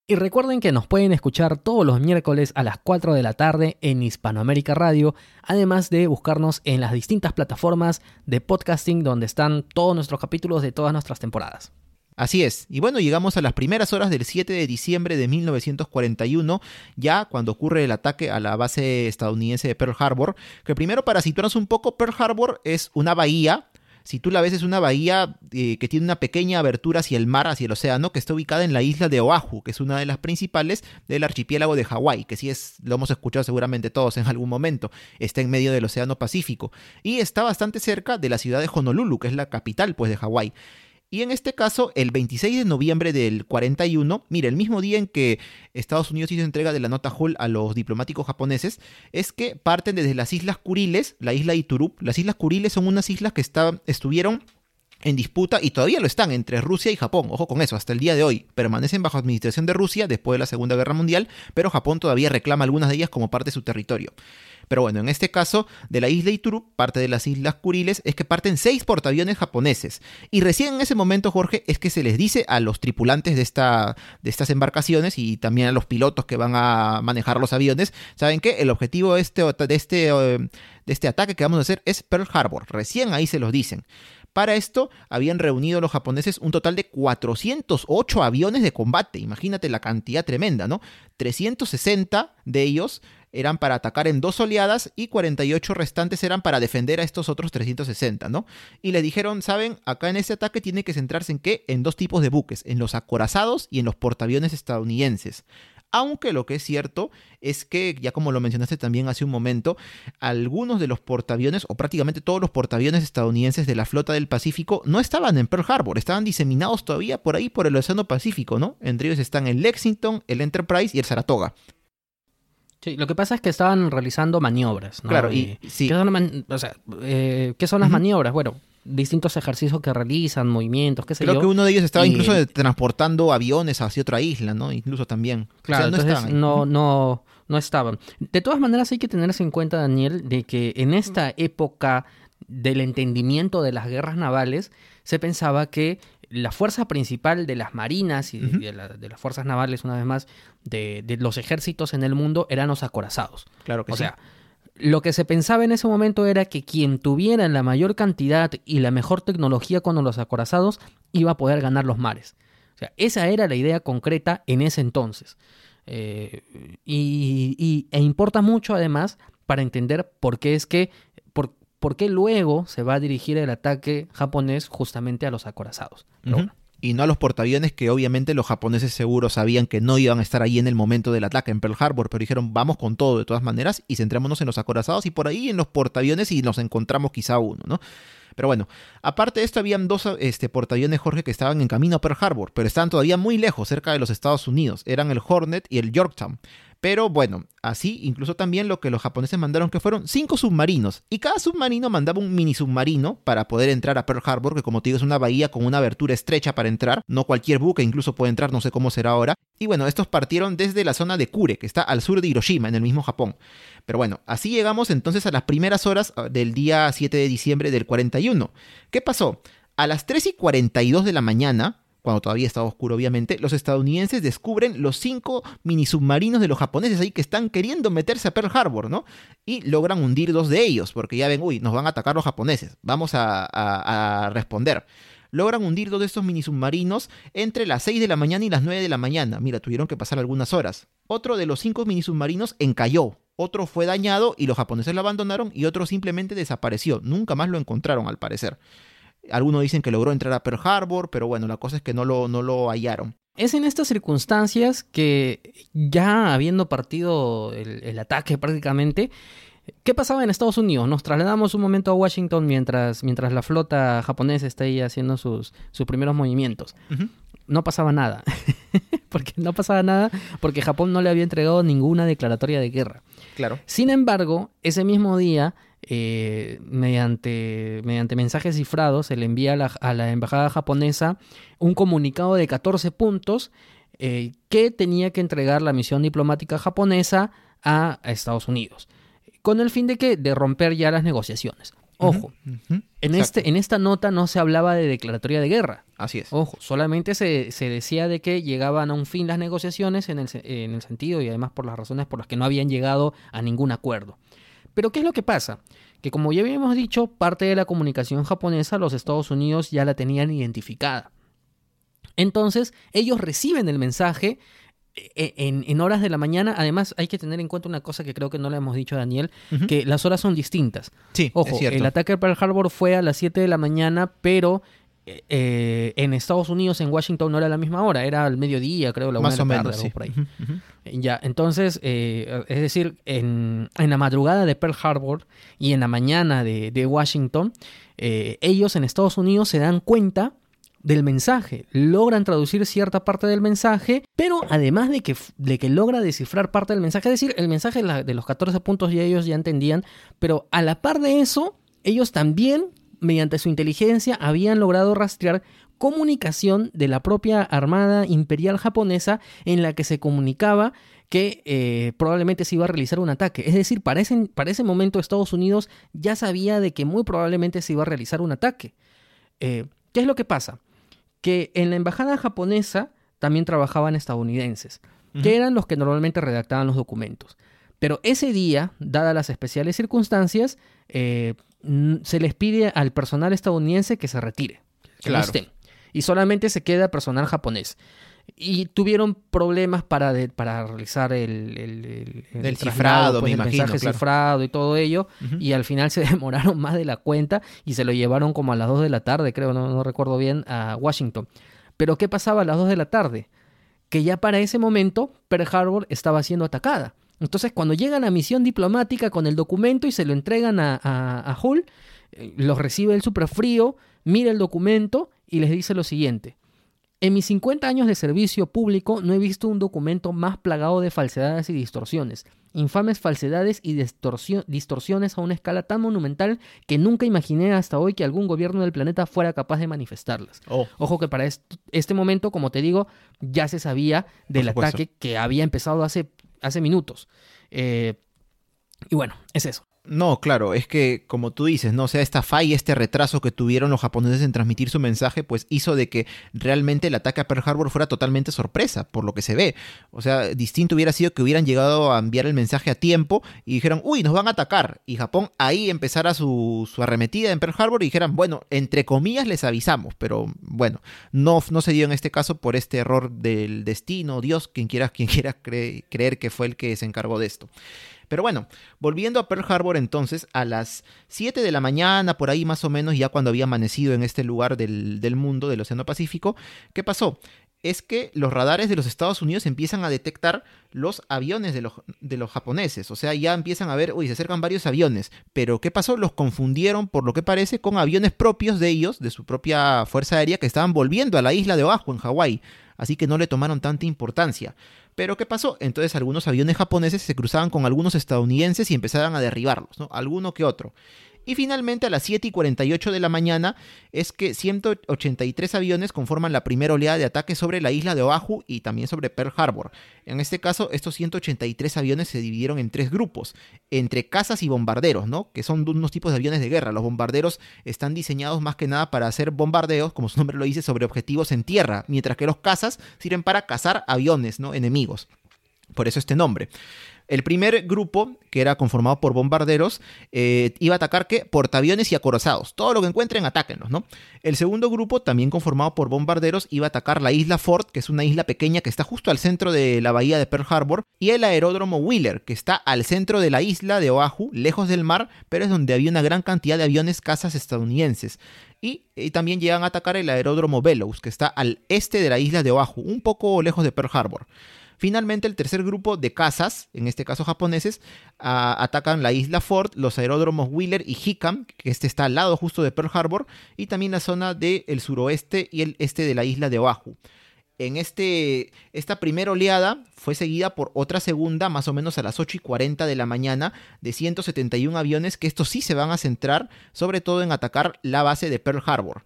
Y recuerden que nos pueden escuchar todos los miércoles a las 4 de la tarde en Hispanoamérica Radio, además de buscarnos en las distintas plataformas de podcasting donde están todos nuestros capítulos de todas nuestras temporadas. Así es, y bueno, llegamos a las primeras horas del 7 de diciembre de 1941, ya cuando ocurre el ataque a la base estadounidense de Pearl Harbor, que primero para situarnos un poco, Pearl Harbor es una bahía, si tú la ves es una bahía eh, que tiene una pequeña abertura hacia el mar, hacia el océano, que está ubicada en la isla de Oahu, que es una de las principales del archipiélago de Hawái, que sí es, lo hemos escuchado seguramente todos en algún momento, está en medio del océano Pacífico, y está bastante cerca de la ciudad de Honolulu, que es la capital pues de Hawái. Y en este caso, el 26 de noviembre del 41, mire, el mismo día en que Estados Unidos hizo entrega de la nota Hull a los diplomáticos japoneses, es que parten desde las Islas Kuriles, la isla Iturup. Las Islas Kuriles son unas islas que estuvieron en disputa y todavía lo están entre Rusia y Japón. Ojo con eso, hasta el día de hoy permanecen bajo administración de Rusia después de la Segunda Guerra Mundial, pero Japón todavía reclama algunas de ellas como parte de su territorio. Pero bueno, en este caso, de la isla Iturup, parte de las Islas Kuriles, es que parten seis portaaviones japoneses. Y recién en ese momento, Jorge, es que se les dice a los tripulantes de, esta, de estas embarcaciones y también a los pilotos que van a manejar los aviones, ¿saben qué? El objetivo de este, de este, eh, de este ataque que vamos a hacer es Pearl Harbor. Recién ahí se los dicen. Para esto habían reunido los japoneses un total de 408 aviones de combate. Imagínate la cantidad tremenda, ¿no? 360 de ellos eran para atacar en dos oleadas y 48 restantes eran para defender a estos otros 360, ¿no? Y le dijeron, saben, acá en ese ataque tiene que centrarse en qué? En dos tipos de buques, en los acorazados y en los portaaviones estadounidenses. Aunque lo que es cierto es que, ya como lo mencionaste también hace un momento, algunos de los portaaviones, o prácticamente todos los portaaviones estadounidenses de la flota del Pacífico, no estaban en Pearl Harbor, estaban diseminados todavía por ahí por el Océano Pacífico, ¿no? Entre ellos están el Lexington, el Enterprise y el Saratoga. Sí, lo que pasa es que estaban realizando maniobras, ¿no? Claro, y, sí. ¿qué son, o sea, eh, ¿qué son las maniobras? Bueno, distintos ejercicios que realizan, movimientos, qué sé Creo yo. que uno de ellos estaba Y- incluso transportando aviones hacia otra isla, ¿no? Incluso también. O Claro, sea, no entonces estaban no, no, no estaban. De todas maneras hay que tenerse en cuenta, Daniel, de que en esta época del entendimiento de las guerras navales, se pensaba que la fuerza principal de las marinas y de, Ujú. de la- de las fuerzas navales, una vez más, de, de los ejércitos en el mundo eran los acorazados. Claro que O sí. sea, lo que se pensaba en ese momento era que quien tuviera la mayor cantidad y la mejor tecnología con los acorazados iba a poder ganar los mares. O sea, esa era la idea concreta en ese entonces. Eh, y, y- e importa mucho además para entender por qué es que, por, por qué luego se va a dirigir el ataque japonés justamente a los acorazados. Bueno. Y no a los portaaviones que obviamente los japoneses seguros sabían que no iban a estar ahí en el momento del ataque en Pearl Harbor, pero dijeron vamos con todo de todas maneras y centrémonos en los acorazados y por ahí en los portaaviones y nos encontramos quizá uno, ¿no? Pero bueno, aparte de esto habían dos este, portaaviones, Jorge, que estaban en camino a Pearl Harbor, pero estaban todavía muy lejos, cerca de los Estados Unidos. Eran el Hornet y el Yorktown. Pero bueno, así incluso también lo que los japoneses mandaron que fueron cinco submarinos. Y cada submarino mandaba un mini submarino para poder entrar a Pearl Harbor, que como te digo es una bahía con una abertura estrecha para entrar. No cualquier buque incluso puede entrar, no sé cómo será ahora. Y bueno, estos partieron desde la zona de Kure, que está al sur de Hiroshima, en el mismo Japón. Pero bueno, así llegamos entonces a las primeras horas ah, del día 7 de diciembre del 41. ¿Qué pasó? A las 3 y 42 de la mañana, cuando todavía estaba oscuro obviamente, los estadounidenses descubren los cinco mini submarinos de los japoneses ahí que están queriendo meterse a Pearl Harbor, ¿no? Y logran hundir dos de ellos, porque ya ven, uy, nos van a atacar los japoneses, vamos a, a- responder. Logran hundir dos de estos mini submarinos entre las 6 de la mañana y las 9 de la mañana. Mira, tuvieron que pasar algunas horas. Otro de los cinco mini submarinos encalló, otro fue dañado y los japoneses lo abandonaron y otro simplemente desapareció. Nunca más lo encontraron al parecer. Algunos dicen que logró entrar a Pearl Harbor, pero bueno, la cosa es que no lo, no lo hallaron. Es en estas circunstancias que ya habiendo partido el, el ataque prácticamente, ¿qué pasaba en Estados Unidos? Nos trasladamos un momento a Washington mientras, mientras la flota japonesa está ahí haciendo sus, sus primeros movimientos. No pasaba nada. <laughs> porque no pasaba nada porque Japón no le había entregado ninguna declaratoria de guerra. Claro. Sin embargo, ese mismo día, eh, mediante, mediante mensajes cifrados, se le envía a la, a la embajada japonesa un comunicado de 14 puntos eh, que tenía que entregar la misión diplomática japonesa a, a Estados Unidos, con el fin de que de romper ya las negociaciones. Ojo, en, este, en esta nota no se hablaba de declaratoria de guerra. Así es. Ojo, solamente se, se decía de que llegaban a un fin las negociaciones en el, en el sentido y además por las razones por las que no habían llegado a ningún acuerdo. Pero ¿qué es lo que pasa? Que como ya habíamos dicho, parte de la comunicación japonesa los Estados Unidos ya la tenían identificada. Entonces, ellos reciben el mensaje eh, en, en horas de la mañana. Además, hay que tener en cuenta una cosa que creo que no le hemos dicho a Daniel, que las horas son distintas. Sí, Ojo, es el ataque a Pearl Harbor fue a las 7 de la mañana, pero eh, eh, en Estados Unidos, en Washington, no era la misma hora, era al mediodía, creo, la una de la tarde, menos, sí. por ahí. Ya, entonces, eh, es decir, en, en la madrugada de Pearl Harbor y en la mañana de, de Washington, eh, ellos en Estados Unidos se dan cuenta del mensaje. Logran traducir cierta parte del mensaje, pero además de que, de que logra descifrar parte del mensaje, es decir, el mensaje de los 14 puntos ya ellos ya entendían, pero a la par de eso, ellos también, mediante su inteligencia, habían logrado rastrear comunicación de la propia Armada Imperial japonesa en la que se comunicaba que eh, probablemente se iba a realizar un ataque. Es decir, para ese, para ese momento Estados Unidos ya sabía de que muy probablemente se iba a realizar un ataque. Eh, ¿Qué es lo que pasa? Que en la embajada japonesa también trabajaban estadounidenses, que eran los que normalmente redactaban los documentos. Pero ese día, dadas las especiales circunstancias, eh, se les pide al personal estadounidense que se retire, que no estén, y solamente se queda personal japonés y tuvieron problemas para, para realizar el, el, cifrado, pues, el mensaje cifrado y todo ello, y al final <laughs> se demoraron más de la cuenta y se lo llevaron como a las 2 de la tarde, creo, no, no recuerdo bien, a Washington. Pero ¿qué pasaba a las 2 de la tarde? Que ya para ese momento Pearl Harbor estaba siendo atacada. Entonces, cuando llegan a misión diplomática con el documento y se lo entregan a, a, Hull, eh, los recibe el super frío, mira el documento y les dice lo siguiente. En mis 50 años de servicio público no he visto un documento más plagado de falsedades y distorsiones, infames falsedades y distorsiones a una escala tan monumental que nunca imaginé hasta hoy que algún gobierno del planeta fuera capaz de manifestarlas. Oh. Ojo que para este momento, como te digo, ya se sabía del ataque que había empezado hace, hace minutos. Eh, y bueno, es eso. No, claro, es que como tú dices, no, o sea, esta falla, este retraso que tuvieron los japoneses en transmitir su mensaje, pues hizo de que realmente el ataque a Pearl Harbor fuera totalmente sorpresa, por lo que se ve. O sea, distinto hubiera sido que hubieran llegado a enviar el mensaje a tiempo y dijeron, uy, nos van a atacar. Y Japón ahí empezara su, su arremetida en Pearl Harbor y dijeran, bueno, entre comillas les avisamos, pero bueno, no, no se dio en este caso por este error del destino, Dios, quien quiera, quien quiera creer que fue el que se encargó de esto. Pero bueno, volviendo a Pearl Harbor entonces, a las 7 de la mañana, por ahí más o menos, ya cuando había amanecido en este lugar del, del mundo, del Océano Pacífico, ¿qué pasó? es que los radares de los Estados Unidos empiezan a detectar los aviones de los, de los, japoneses. O sea, ya empiezan a ver, uy, se acercan varios aviones. Pero ¿qué pasó? Los confundieron, por lo que parece, con aviones propios de ellos, de su propia fuerza aérea, que estaban volviendo a la isla de Oahu, en Hawái. Así que no le tomaron tanta importancia. Pero ¿qué pasó? Entonces algunos aviones japoneses se cruzaban con algunos estadounidenses y empezaban a derribarlos, ¿no? Alguno que otro. Y finalmente a las 7 y 48 de la mañana es que 183 aviones conforman la primera oleada de ataque sobre la isla de Oahu y también sobre Pearl Harbor. En este caso, estos 183 aviones se dividieron en tres grupos, entre cazas y bombarderos, ¿no? Que son unos tipos de aviones de guerra. Los bombarderos están diseñados más que nada para hacer bombardeos, como su nombre lo dice, sobre objetivos en tierra, mientras que los cazas sirven para cazar aviones, ¿no? Enemigos. Por eso este nombre. El primer grupo, que era conformado por bombarderos, eh, iba a atacar ¿qué? portaaviones y acorazados. Todo lo que encuentren, atáquenlos, ¿no? El segundo grupo, también conformado por bombarderos, iba a atacar la isla Ford, que es una isla pequeña que está justo al centro de la bahía de Pearl Harbor, y el aeródromo Wheeler, que está al centro de la isla de Oahu, lejos del mar, pero es donde había una gran cantidad de aviones cazas estadounidenses. Y, y, también llegan a atacar el aeródromo Bellows, que está al este de la isla de Oahu, un poco lejos de Pearl Harbor. Finalmente, el tercer grupo de cazas, en este caso japoneses, atacan la isla Ford, los aeródromos Wheeler y Hickam, que este está al lado justo de Pearl Harbor, y también la zona del suroeste y el este de la isla de Oahu. En este, esta primera oleada fue seguida por otra segunda, más o menos a las 8 y 40 de la mañana, de 171 aviones, que estos sí se van a centrar sobre todo en atacar la base de Pearl Harbor.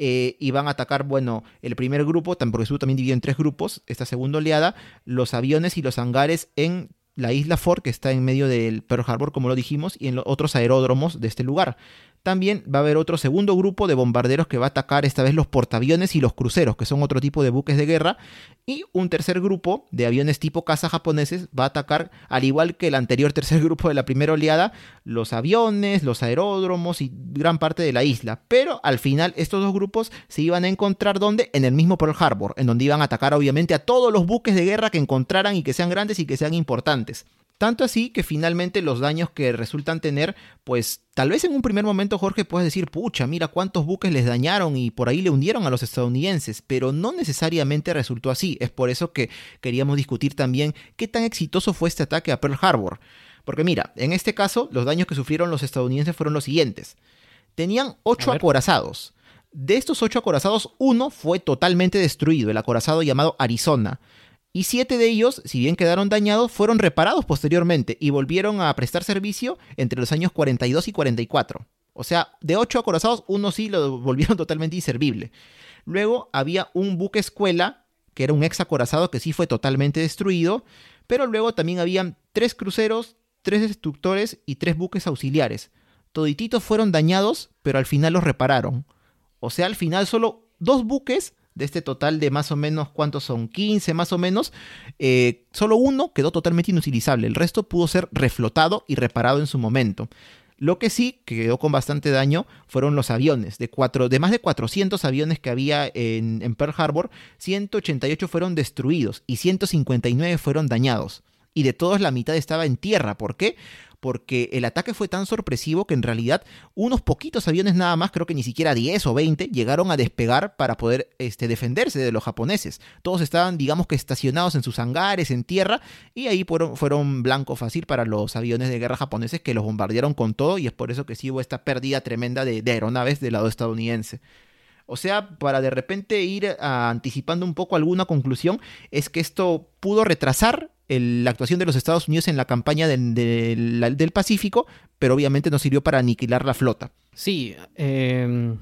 Eh, y van a atacar, bueno, el primer grupo, porque estuvo también dividido en tres grupos, esta segunda oleada, los aviones y los hangares en la isla Ford, que está en medio del Pearl Harbor, como lo dijimos, y en los otros aeródromos de este lugar. También va a haber otro segundo grupo de bombarderos que va a atacar esta vez los portaaviones y los cruceros, que son otro tipo de buques de guerra. Y un tercer grupo de aviones tipo caza japoneses va a atacar, al igual que el anterior tercer <laughs> grupo de la primera oleada, los aviones, los aeródromos y gran parte de la isla. Pero al final estos dos grupos se iban a encontrar donde? En el mismo Pearl Harbor, en donde iban a atacar obviamente a todos los buques de guerra que encontraran y que sean grandes y que sean importantes. Tanto así que finalmente los daños que resultan tener, pues tal vez en un primer momento Jorge puedes decir, pucha, mira cuántos buques les dañaron y por ahí le hundieron a los estadounidenses, pero no necesariamente resultó así. Es por eso que queríamos discutir también qué tan exitoso fue este ataque a Pearl Harbor. Porque mira, en este caso los daños que sufrieron los estadounidenses fueron los siguientes. Tenían ocho acorazados, De estos ocho acorazados, uno fue totalmente destruido, el acorazado llamado Arizona. Y siete de ellos, si bien quedaron dañados, fueron reparados posteriormente y volvieron a prestar servicio entre los años 42 y 44. O sea, de ocho acorazados, uno sí lo volvieron <laughs> totalmente inservible. Luego había un buque escuela, que era un ex acorazado que sí fue totalmente destruido, pero luego también habían tres cruceros, tres destructores y tres buques auxiliares. Todititos fueron dañados, pero al final los repararon. O sea, al final solo dos buques de este total de más o menos, ¿cuántos son? 15 más o menos. Eh, solo uno quedó totalmente inutilizable. El resto pudo ser reflotado y reparado en su momento. Lo que sí quedó con bastante daño fueron los aviones. De, cuatro, de más de 400 aviones que había en, en Pearl Harbor, 188 fueron destruidos y 159 fueron dañados. Y de todos la mitad estaba en tierra. ¿Por qué? Porque el ataque fue tan sorpresivo que en realidad unos poquitos aviones nada más, creo que ni siquiera 10 o 20, llegaron a despegar para poder este, defenderse de los japoneses. Todos estaban, digamos que estacionados en sus hangares, en tierra, y ahí fueron, fueron blanco fácil para los aviones de guerra japoneses que los bombardearon con todo, y es por eso que sí hubo esta pérdida tremenda de, de aeronaves del lado estadounidense. O sea, para de repente ir anticipando un poco alguna conclusión, es que esto pudo retrasar la actuación de los Estados Unidos en la campaña del Pacífico, pero obviamente no sirvió para aniquilar la flota. Sí, em,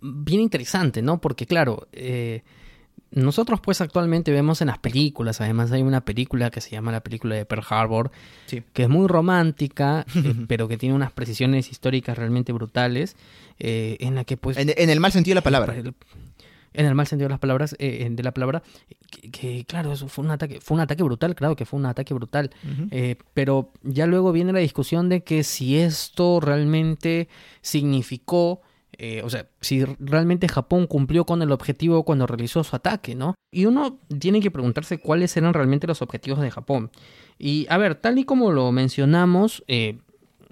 bien interesante, ¿no? Porque claro, eh, nosotros pues actualmente vemos en las películas, además hay una película que se llama la película de Pearl Harbor, que es muy romántica, <laughs> eh, pero que tiene unas precisiones históricas realmente brutales, eh, en la que pues... En, en, el mal sentido de la palabra. en el mal sentido de las palabras, eh, de la palabra, que, claro, eso fue un ataque, fue un ataque brutal, claro que fue un ataque brutal. Eh, pero ya luego viene la discusión de que si esto realmente significó eh, o sea, si realmente Japón cumplió con el objetivo cuando realizó su ataque, ¿no? Y uno tiene que preguntarse cuáles eran realmente los objetivos de Japón. Y a ver, tal y como lo mencionamos,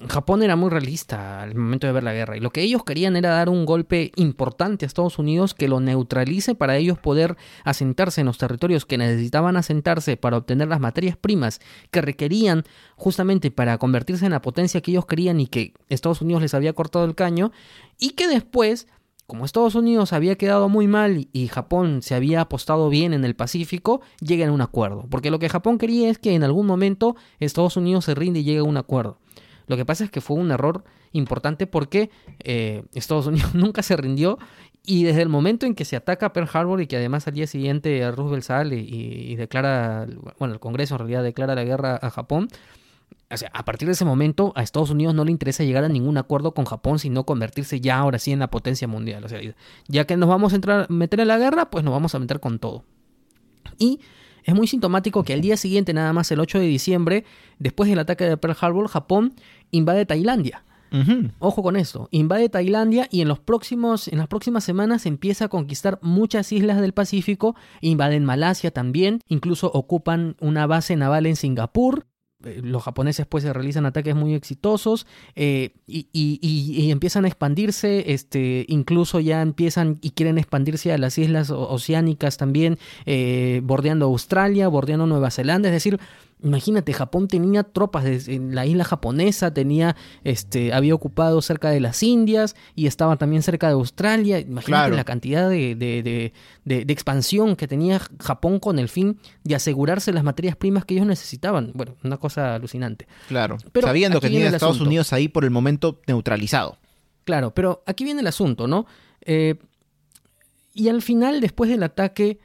Japón era muy realista al momento de ver la guerra y lo que ellos querían era dar un golpe importante a Estados Unidos que lo neutralice para ellos poder asentarse en los territorios que necesitaban asentarse para obtener las materias primas que requerían justamente para convertirse en la potencia que ellos querían y que Estados Unidos les había cortado el caño y que después como Estados Unidos había quedado muy mal y Japón se había apostado bien en el Pacífico, lleguen a un acuerdo. Porque lo que Japón quería es que en algún momento Estados Unidos se rinde y llegue a un acuerdo. Lo que pasa es que fue un error importante porque eh, Estados Unidos <laughs> nunca se rindió y desde el momento en que se ataca Pearl Harbor y que además al día siguiente Roosevelt sale y, declara, bueno, el Congreso en realidad declara la guerra a Japón, o sea, a partir de ese momento a Estados Unidos no le interesa llegar a ningún acuerdo con Japón, sino convertirse ya ahora sí en la potencia mundial. O sea, ya que nos vamos a entrar, meter en la guerra, pues nos vamos a meter con todo. Y es muy sintomático que al día siguiente, nada más el 8 de diciembre, después del ataque de Pearl Harbor, Japón invade Tailandia. Ojo con eso, invade Tailandia y en, los próximos, en las próximas semanas empieza a conquistar muchas islas del Pacífico, invaden Malasia también, incluso ocupan una base naval en Singapur, eh, los japoneses pues realizan ataques muy exitosos eh, y, empiezan a expandirse, este, incluso ya empiezan y quieren expandirse a las islas oceánicas también, eh, bordeando Australia, bordeando Nueva Zelanda, es decir, Imagínate, Japón tenía tropas en la isla japonesa, tenía, este, había ocupado cerca de las Indias y estaba también cerca de Australia. Imagínate la cantidad de, de, de, expansión que tenía Japón con el fin de asegurarse las materias primas que ellos necesitaban. Bueno, una cosa alucinante. Claro, pero sabiendo que tenía Estados Unidos ahí por el momento neutralizado. Claro, pero aquí viene el asunto, ¿no? Eh, y al final, después del ataque,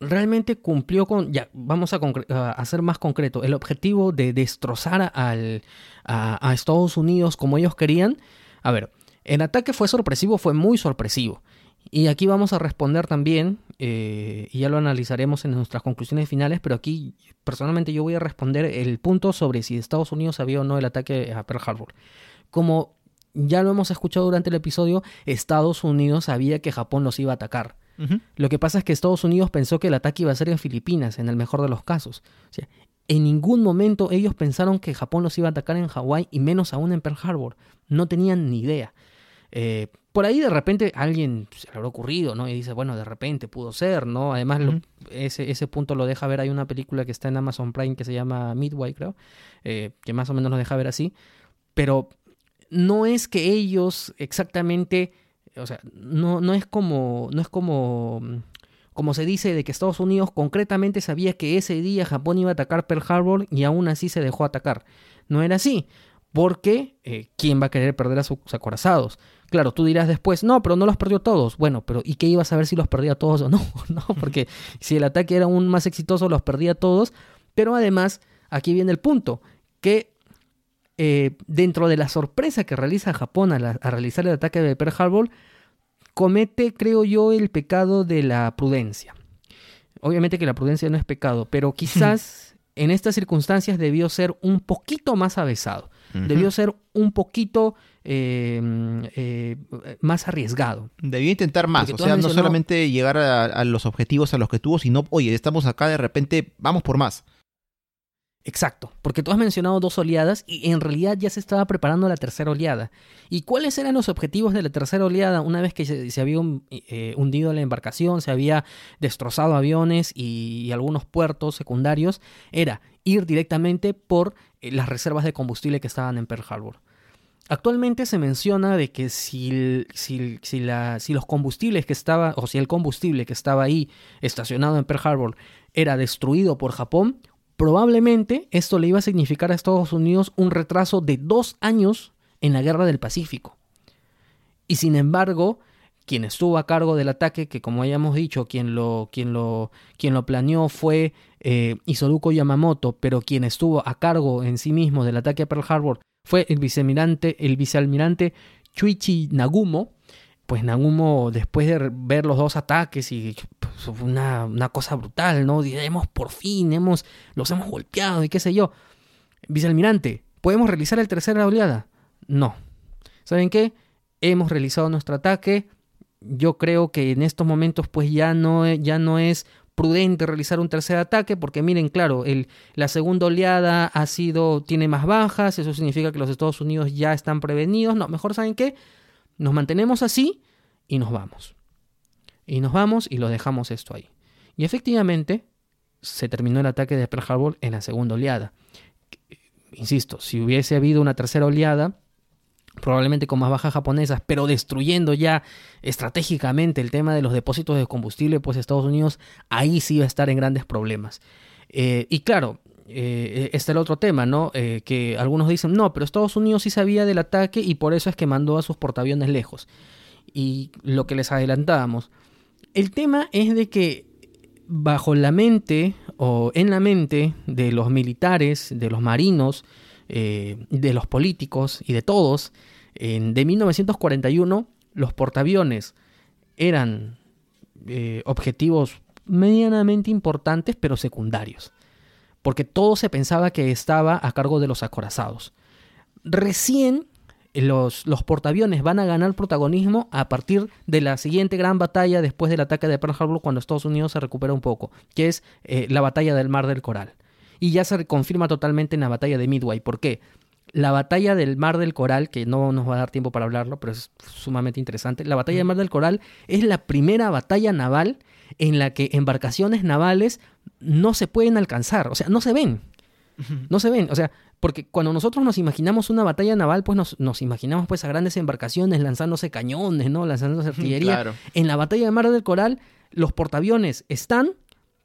realmente cumplió con, ya, vamos a, hacer más concreto, el objetivo de destrozar al, a, Estados Unidos como ellos querían. A ver, el ataque fue sorpresivo, fue muy sorpresivo. Y aquí vamos a responder también, eh, y ya lo analizaremos en nuestras conclusiones finales, pero aquí personalmente yo voy a responder el punto sobre si Estados Unidos sabía o no el ataque a Pearl Harbor. Como ya lo hemos escuchado durante el episodio, Estados Unidos sabía que Japón los iba a atacar. Lo que pasa es que Estados Unidos pensó que el ataque iba a ser en Filipinas, en el mejor de los casos. O sea, en ningún momento ellos pensaron que Japón los iba a atacar en Hawái y menos aún en Pearl Harbor. No tenían ni idea. Eh, por ahí de repente alguien se le habrá ocurrido, ¿no? Y dice, bueno, de repente pudo ser, ¿no? Además, ese, ese punto lo deja ver. Hay una película que está en Amazon Prime que se llama Midway, creo, eh, que más o menos lo deja ver así. Pero no es que ellos exactamente o sea, no, no es como, no es como, como se dice de que Estados Unidos concretamente sabía que ese día Japón iba a atacar Pearl Harbor y aún así se dejó atacar. No era así, porque eh, ¿quién va a querer perder a sus acorazados? Claro, tú dirás después, no, pero no los perdió todos. Bueno, pero ¿y qué iba a saber si los perdía todos o no? <laughs> no, porque si el ataque era aún más exitoso, los perdía todos. Pero además, aquí viene el punto, que eh, dentro de la sorpresa que realiza Japón a, realizar el ataque de Pearl Harbor, comete, creo yo, el pecado de la prudencia. Obviamente que la prudencia no es pecado, pero quizás en estas circunstancias debió ser un poquito más avesado, debió ser un poquito eh, eh, más arriesgado. Debió intentar más, o sea, no solamente llegar a, los objetivos a los que tuvo, sino, oye, estamos acá de repente, vamos por más. Exacto, porque tú has mencionado dos oleadas y en realidad ya se estaba preparando la tercera oleada. ¿Y cuáles eran los objetivos de la tercera oleada una vez que se, había eh, hundido la embarcación, se había destrozado aviones y, algunos puertos secundarios? Era ir directamente por eh, las reservas de combustible que estaban en Pearl Harbor. Actualmente se menciona de que si, si, si, la, si los combustibles que estaba, o si el combustible que estaba ahí estacionado en Pearl Harbor era destruido por Japón, Probablemente esto le iba a significar a Estados Unidos un retraso de dos años en la guerra del Pacífico. Y sin embargo, quien estuvo a cargo del ataque, que como hayamos dicho, quien lo, quien lo, quien lo planeó fue eh, Yamamoto, pero quien estuvo a cargo en sí mismo del ataque a Pearl Harbor fue el vicealmirante, el vicealmirante Chuichi Nagumo, pues Nagumo, después de ver los dos ataques y pues, una, una cosa brutal, ¿no? Hemos por fin, hemos, los hemos golpeado y qué sé yo. Vicealmirante, ¿podemos realizar el tercera oleada? No. ¿Saben qué? Hemos realizado nuestro ataque. Yo creo que en estos momentos pues ya no, ya no es prudente realizar un tercer ataque porque miren, claro, el, la segunda oleada ha sido, tiene más bajas, eso significa que los Estados Unidos ya están prevenidos. No, mejor saben qué, nos mantenemos así y nos vamos. Y nos vamos y lo dejamos esto ahí. Y efectivamente se terminó el ataque de Pearl Harbor en la segunda oleada. Insisto, si hubiese habido una tercera oleada, probablemente con más bajas japonesas, pero destruyendo ya estratégicamente el tema de los depósitos de combustible, pues Estados Unidos ahí sí iba a estar en grandes problemas. Eh, y claro, eh, está el otro tema, ¿no? Eh, que algunos dicen, no, pero Estados Unidos sí sabía del ataque y por eso es que mandó a sus portaaviones lejos. Y lo que les adelantábamos. El tema es de que bajo la mente o en la mente de los militares, de los marinos, eh, de los políticos y de todos, de 1941 los portaaviones eran objetivos medianamente importantes pero secundarios porque todo se pensaba que estaba a cargo de los acorazados. Recién los, los, portaaviones van a ganar protagonismo a partir de la siguiente gran batalla después del ataque de Pearl Harbor cuando Estados Unidos se recupera un poco, que es eh, la batalla del Mar del Coral. Y ya se confirma totalmente en la batalla de Midway. ¿Por qué? La batalla del Mar del Coral, que no nos va a dar tiempo para hablarlo, pero es sumamente interesante, la batalla del Mar del Coral es la primera batalla naval en la que embarcaciones navales no se pueden alcanzar, o sea, no se ven. No se ven, o sea, porque cuando nosotros nos imaginamos una batalla naval, pues nos, imaginamos pues a grandes embarcaciones lanzándose cañones, ¿no? Lanzándose artillería. En la batalla de Mar del Coral, los portaaviones están,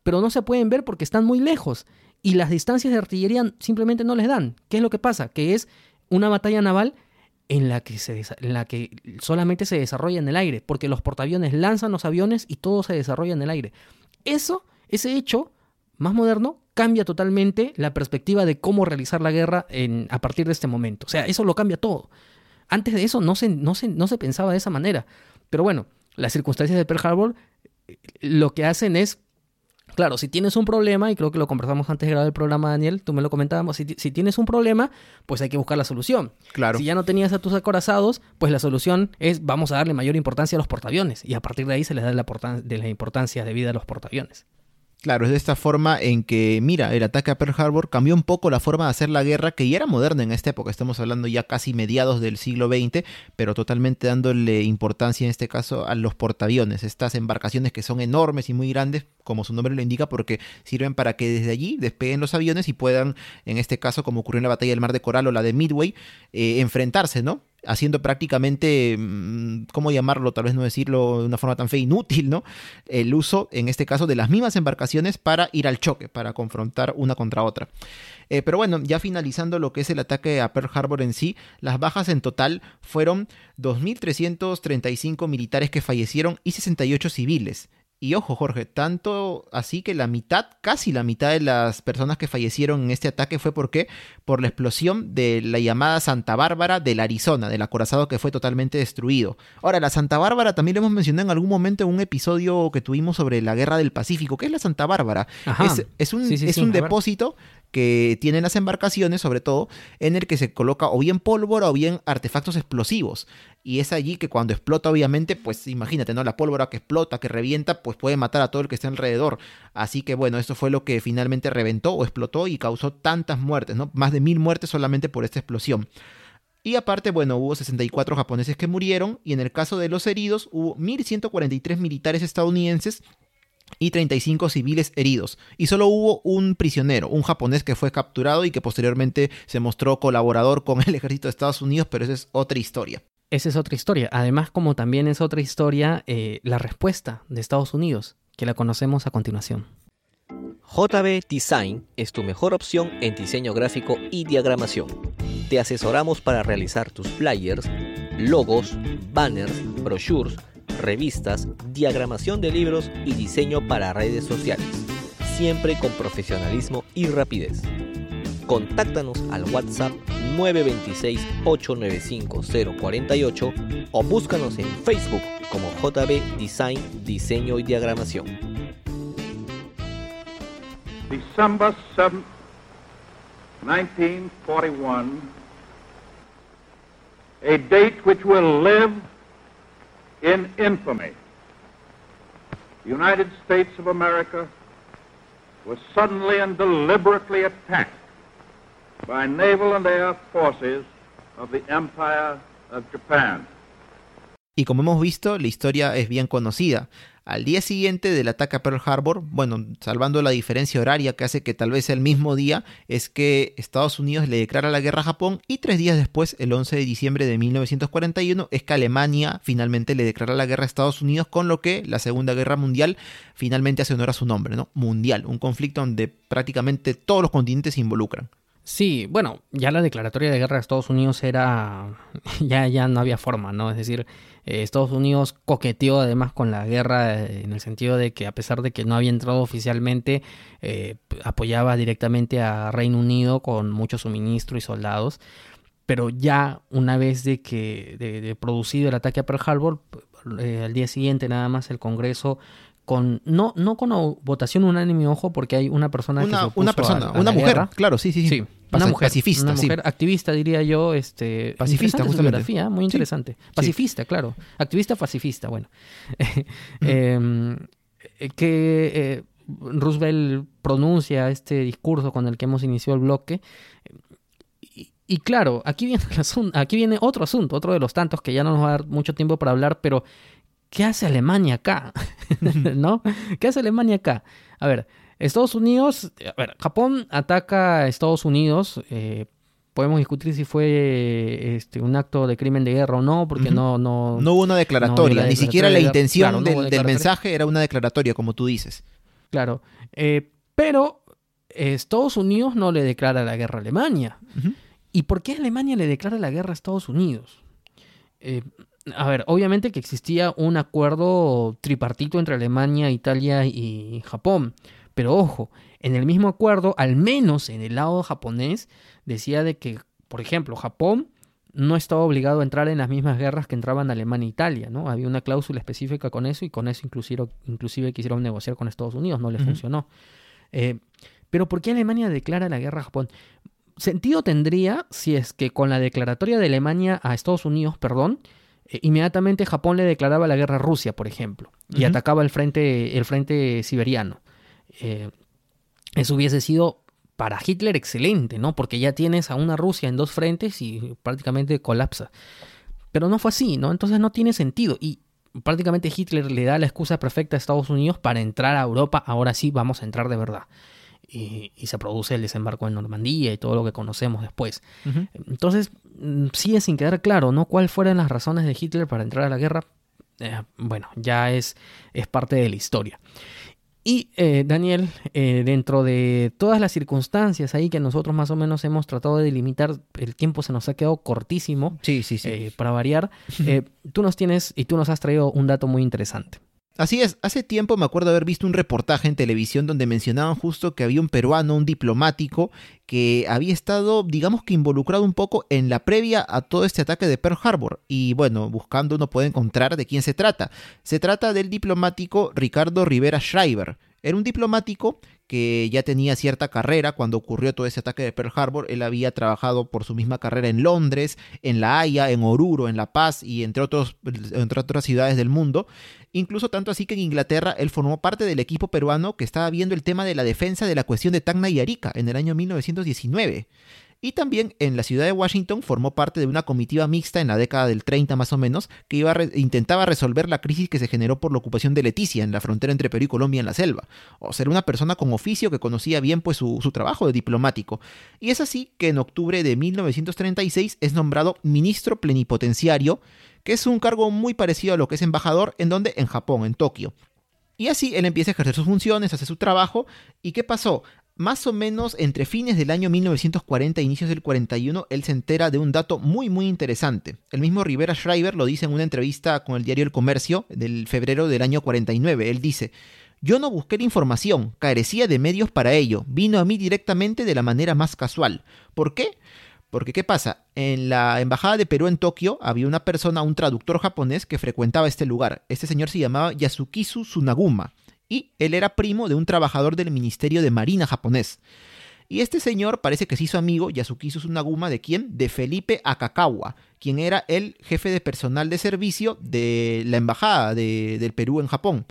pero no se pueden ver porque están muy lejos. Y las distancias de artillería simplemente no les dan. ¿Qué es lo que pasa? Que es una batalla naval en la que, se, en la que solamente se desarrolla en el aire, porque los portaaviones lanzan los aviones y todo se desarrolla en el aire. Eso, ese hecho más moderno, cambia totalmente la perspectiva de cómo realizar la guerra en, a partir de este momento. O sea, eso lo cambia todo. Antes de eso no se, no no se pensaba de esa manera. Pero bueno, las circunstancias de Pearl Harbor eh, lo que hacen es Claro, si tienes un problema, y creo que lo conversamos antes de grabar el programa, Daniel, tú me lo comentábamos, si, tienes un problema, pues hay que buscar la solución. Claro. Si ya no tenías a tus acorazados, pues la solución es vamos a darle mayor importancia a los portaaviones, y a partir de ahí se les da la, de la importancia debida a los portaaviones. Claro, es de esta forma en que, mira, el ataque a Pearl Harbor cambió un poco la forma de hacer la guerra, que ya era moderna en esta época, estamos hablando ya casi mediados del siglo XX, pero totalmente dándole importancia en este caso a los portaaviones, estas embarcaciones que son enormes y muy grandes, como su nombre lo indica, porque sirven para que desde allí despeguen los aviones y puedan, en este caso, como ocurrió en la batalla del Mar de Coral o la de Midway, eh, enfrentarse, ¿no? Haciendo prácticamente, mm, ¿cómo llamarlo? Tal vez no decirlo de una forma tan fea, inútil, ¿no? El uso, en este caso, de las mismas embarcaciones para ir al choque, para confrontar una contra otra. Eh, pero bueno, ya finalizando lo que es el ataque a Pearl Harbor en sí, las bajas en total fueron 2.335 militares que fallecieron y 68 civiles. Y ojo, Jorge, tanto así que la mitad, casi la mitad de las personas que fallecieron en este ataque fue porque por la explosión de la llamada Santa Bárbara del Arizona, del acorazado que fue totalmente destruido. Ahora, la Santa Bárbara también lo hemos mencionado en algún momento en un episodio que tuvimos sobre la Guerra del Pacífico. ¿Qué es la Santa Bárbara? Es, un, es un depósito que tienen las embarcaciones, sobre todo, en el que se coloca o bien pólvora o bien artefactos explosivos. Y es allí que cuando explota, obviamente, pues imagínate, ¿no? La pólvora que explota, que revienta, pues puede matar a todo el que esté alrededor. Así que bueno, esto fue lo que finalmente reventó o explotó y causó tantas muertes, ¿no? Más de mil muertes solamente por esta explosión. Y aparte, bueno, hubo 64 japoneses que murieron y en el caso de los heridos hubo 1.143 militares estadounidenses y 35 civiles heridos. Y solo hubo un prisionero, un japonés que fue capturado y que posteriormente se mostró colaborador con el <laughs> ejército de Estados Unidos, pero esa es otra historia. Esa es otra historia. Además, como también es otra historia, eh, la respuesta de Estados Unidos, que la conocemos a continuación. JB Design es tu mejor opción en diseño gráfico y diagramación. Te asesoramos para realizar tus flyers, logos, banners, brochures, revistas, diagramación de libros y diseño para redes sociales, siempre con profesionalismo y rapidez. Contáctanos al WhatsApp 926-895-048 o búscanos en Facebook como JB Design, Diseño y Diagramación. December 7, 1941, a date which will live in infamy. The United States of America was suddenly and deliberately attacked by naval and air forces of the Empire of Japan. Y como hemos visto, la historia es bien conocida. Al día siguiente del ataque a Pearl Harbor, bueno, salvando la diferencia horaria que hace que tal vez sea el mismo día, es que Estados Unidos le declara la guerra a Japón y tres días después, el 11 de diciembre de 1941, es que Alemania finalmente le declara la guerra a Estados Unidos, con lo que la Segunda Guerra Mundial finalmente hace honor a su nombre, ¿no? Mundial, un conflicto donde prácticamente todos los continentes se involucran. Sí, bueno, ya la declaratoria de guerra de Estados Unidos era, <laughs> ya, ya no había forma, ¿no? Es decir, eh, Estados Unidos coqueteó además con la guerra eh, en el sentido de que a pesar de que no había entrado oficialmente, eh, apoyaba directamente a Reino Unido con mucho suministro y soldados. Pero ya una vez de que de, producido el ataque a Pearl Harbor, al día siguiente nada más el Congreso con no no con votación unánime ojo porque hay una persona una, que una persona una mujer claro sí sí sí, una mujer pacifista una mujer activista diría yo este pacifista justamente. muy interesante. pacifista claro. Activista pacifista bueno. <laughs> Em, eh, que eh, Roosevelt pronuncia este discurso con el que hemos iniciado el bloque. Y, claro, aquí viene, aquí viene otro asunto, otro de los tantos que ya no nos va a dar mucho tiempo para hablar, pero ¿qué hace Alemania acá? <laughs> ¿No? ¿Qué hace Alemania acá? A ver, Estados Unidos, a ver, Japón ataca a Estados Unidos. Eh, podemos discutir si fue este, un acto de crimen de guerra o no, porque no, no... No hubo una declaratoria, ni siquiera la intención del, mensaje era una declaratoria, como tú dices. Claro, eh, pero Estados Unidos no le declara la guerra a Alemania. ¿Y por qué Alemania le declara la guerra a Estados Unidos? Eh, a ver, obviamente que existía un acuerdo tripartito entre Alemania, Italia y Japón. Pero ojo, en el mismo acuerdo, al menos en el lado japonés, decía de que, por ejemplo, Japón no estaba obligado a entrar en las mismas guerras que entraban Alemania e Italia, ¿no? Había una cláusula específica con eso y con eso inclusive, inclusive quisieron negociar con Estados Unidos, no le funcionó. Eh, pero ¿por qué Alemania declara la guerra a Japón? Sentido tendría si es que con la declaratoria de Alemania a Estados Unidos, perdón, inmediatamente Japón le declaraba la guerra a Rusia, por ejemplo, y atacaba el frente, el frente siberiano. Eh, eso hubiese sido para Hitler excelente, ¿no? Porque ya tienes a una Rusia en dos frentes y prácticamente colapsa. Pero no fue así, ¿no? Entonces no tiene sentido. Y prácticamente Hitler le da la excusa perfecta a Estados Unidos para entrar a Europa. Ahora sí vamos a entrar de verdad. Y, se produce el desembarco en Normandía y todo lo que conocemos después. Entonces, mm, sigue sin quedar claro, ¿no? ¿Cuáles fueron las razones de Hitler para entrar a la guerra? Eh, bueno, ya es, es parte de la historia. Y eh, Daniel, eh, dentro de todas las circunstancias ahí que nosotros más o menos hemos tratado de delimitar, el tiempo se nos ha quedado cortísimo. Sí, sí, sí. Eh, para variar, <laughs> tú nos tienes y tú nos has traído un dato muy interesante. Así es, hace tiempo me acuerdo haber visto un reportaje en televisión donde mencionaban justo que había un peruano, un diplomático, que había estado, digamos que involucrado un poco en la previa a todo este ataque de Pearl Harbor. Y bueno, buscando uno puede encontrar de quién se trata. Se trata del diplomático Ricardo Rivera Schreiber. Era un diplomático que ya tenía cierta carrera cuando ocurrió todo ese ataque de Pearl Harbor. Él había trabajado por su misma carrera en Londres, en La Haya, en Oruro, en La Paz y entre, entre otras ciudades del mundo. Incluso tanto así que en Inglaterra él formó parte del equipo peruano que estaba viendo el tema de la defensa de la cuestión de Tacna y Arica en el año 1919 y también en la ciudad de Washington formó parte de una comitiva mixta en la década del 30 más o menos que iba intentaba resolver la crisis que se generó por la ocupación de Leticia en la frontera entre Perú y Colombia en la selva. O ser una persona con oficio que conocía bien pues su, su trabajo de diplomático. Y es así que en octubre de 1936 es nombrado ministro plenipotenciario, que es un cargo muy parecido a lo que es embajador, en donde en Japón, en Tokio. Y así él empieza a ejercer sus funciones, hace su trabajo. ¿Y qué pasó? Más o menos entre fines del año 1940 e inicios del 41, él se entera de un dato muy muy interesante. El mismo Rivera Schreiber lo dice en una entrevista con el diario El Comercio del febrero del año 49. Él dice, yo no busqué la información, carecía de medios para ello, vino a mí directamente de la manera más casual. ¿Por qué? Porque ¿qué pasa? En la embajada de Perú en Tokio había una persona, un traductor japonés que frecuentaba este lugar. Este señor se llamaba Yasukisu Sunaguma y él era primo de un trabajador del Ministerio de Marina japonés. Y este señor parece que se hizo amigo, Yasukisu Sunaguma, ¿de quién? De Felipe Akakawa, quien era el jefe de personal de servicio de la embajada de, del Perú en Japón.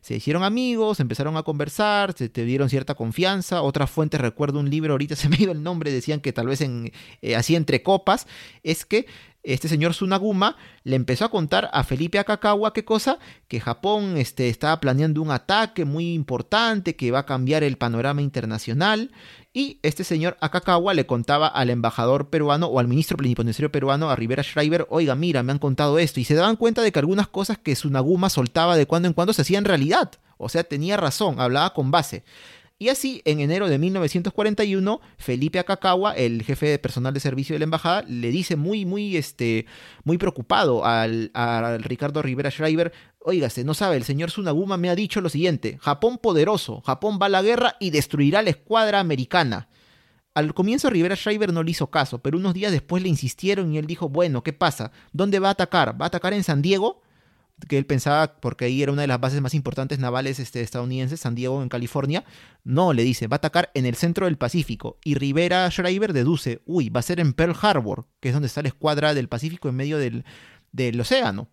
Se hicieron amigos, empezaron a conversar, se te dieron cierta confianza. Otras fuentes, recuerdo un libro, ahorita <laughs> se me ido el nombre, decían que tal vez en, eh, así entre copas, es que este señor Sunaguma le empezó a contar a Felipe Akakawa qué cosa, que Japón este, estaba planeando un ataque muy importante que va a cambiar el panorama internacional y este señor Akakawa le contaba al embajador peruano o al ministro plenipotenciario peruano, a Rivera Schreiber, oiga, mira, me han contado esto. Y se daban cuenta de que algunas cosas que Sunaguma soltaba de cuando en cuando se hacían realidad. O sea, tenía razón, hablaba con base. Y así, en enero de 1941, Felipe Akakawa, el jefe de personal de servicio de la embajada, le dice muy, muy, este, muy preocupado al, Ricardo Rivera Schreiber, oígase, no sabe, el señor Sunaguma me ha dicho lo siguiente, Japón poderoso, Japón va a la guerra y destruirá la escuadra americana. Al comienzo Rivera Schreiber no le hizo caso, pero unos días después le insistieron y él dijo, bueno, ¿qué pasa? ¿Dónde va a atacar? ¿Va a atacar en San Diego? Que él pensaba, porque ahí era una de las bases más importantes navales este, estadounidenses, San Diego en California, no, le dice, va a atacar en el centro del Pacífico. Y Rivera Schreiber deduce, uy, va a ser en Pearl Harbor, que es donde está la escuadra del Pacífico en medio del, del océano.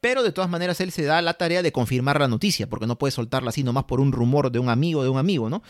Pero de todas maneras él se da la tarea de confirmar la noticia, porque no puede soltarla así nomás por un rumor de un amigo de un amigo, ¿no?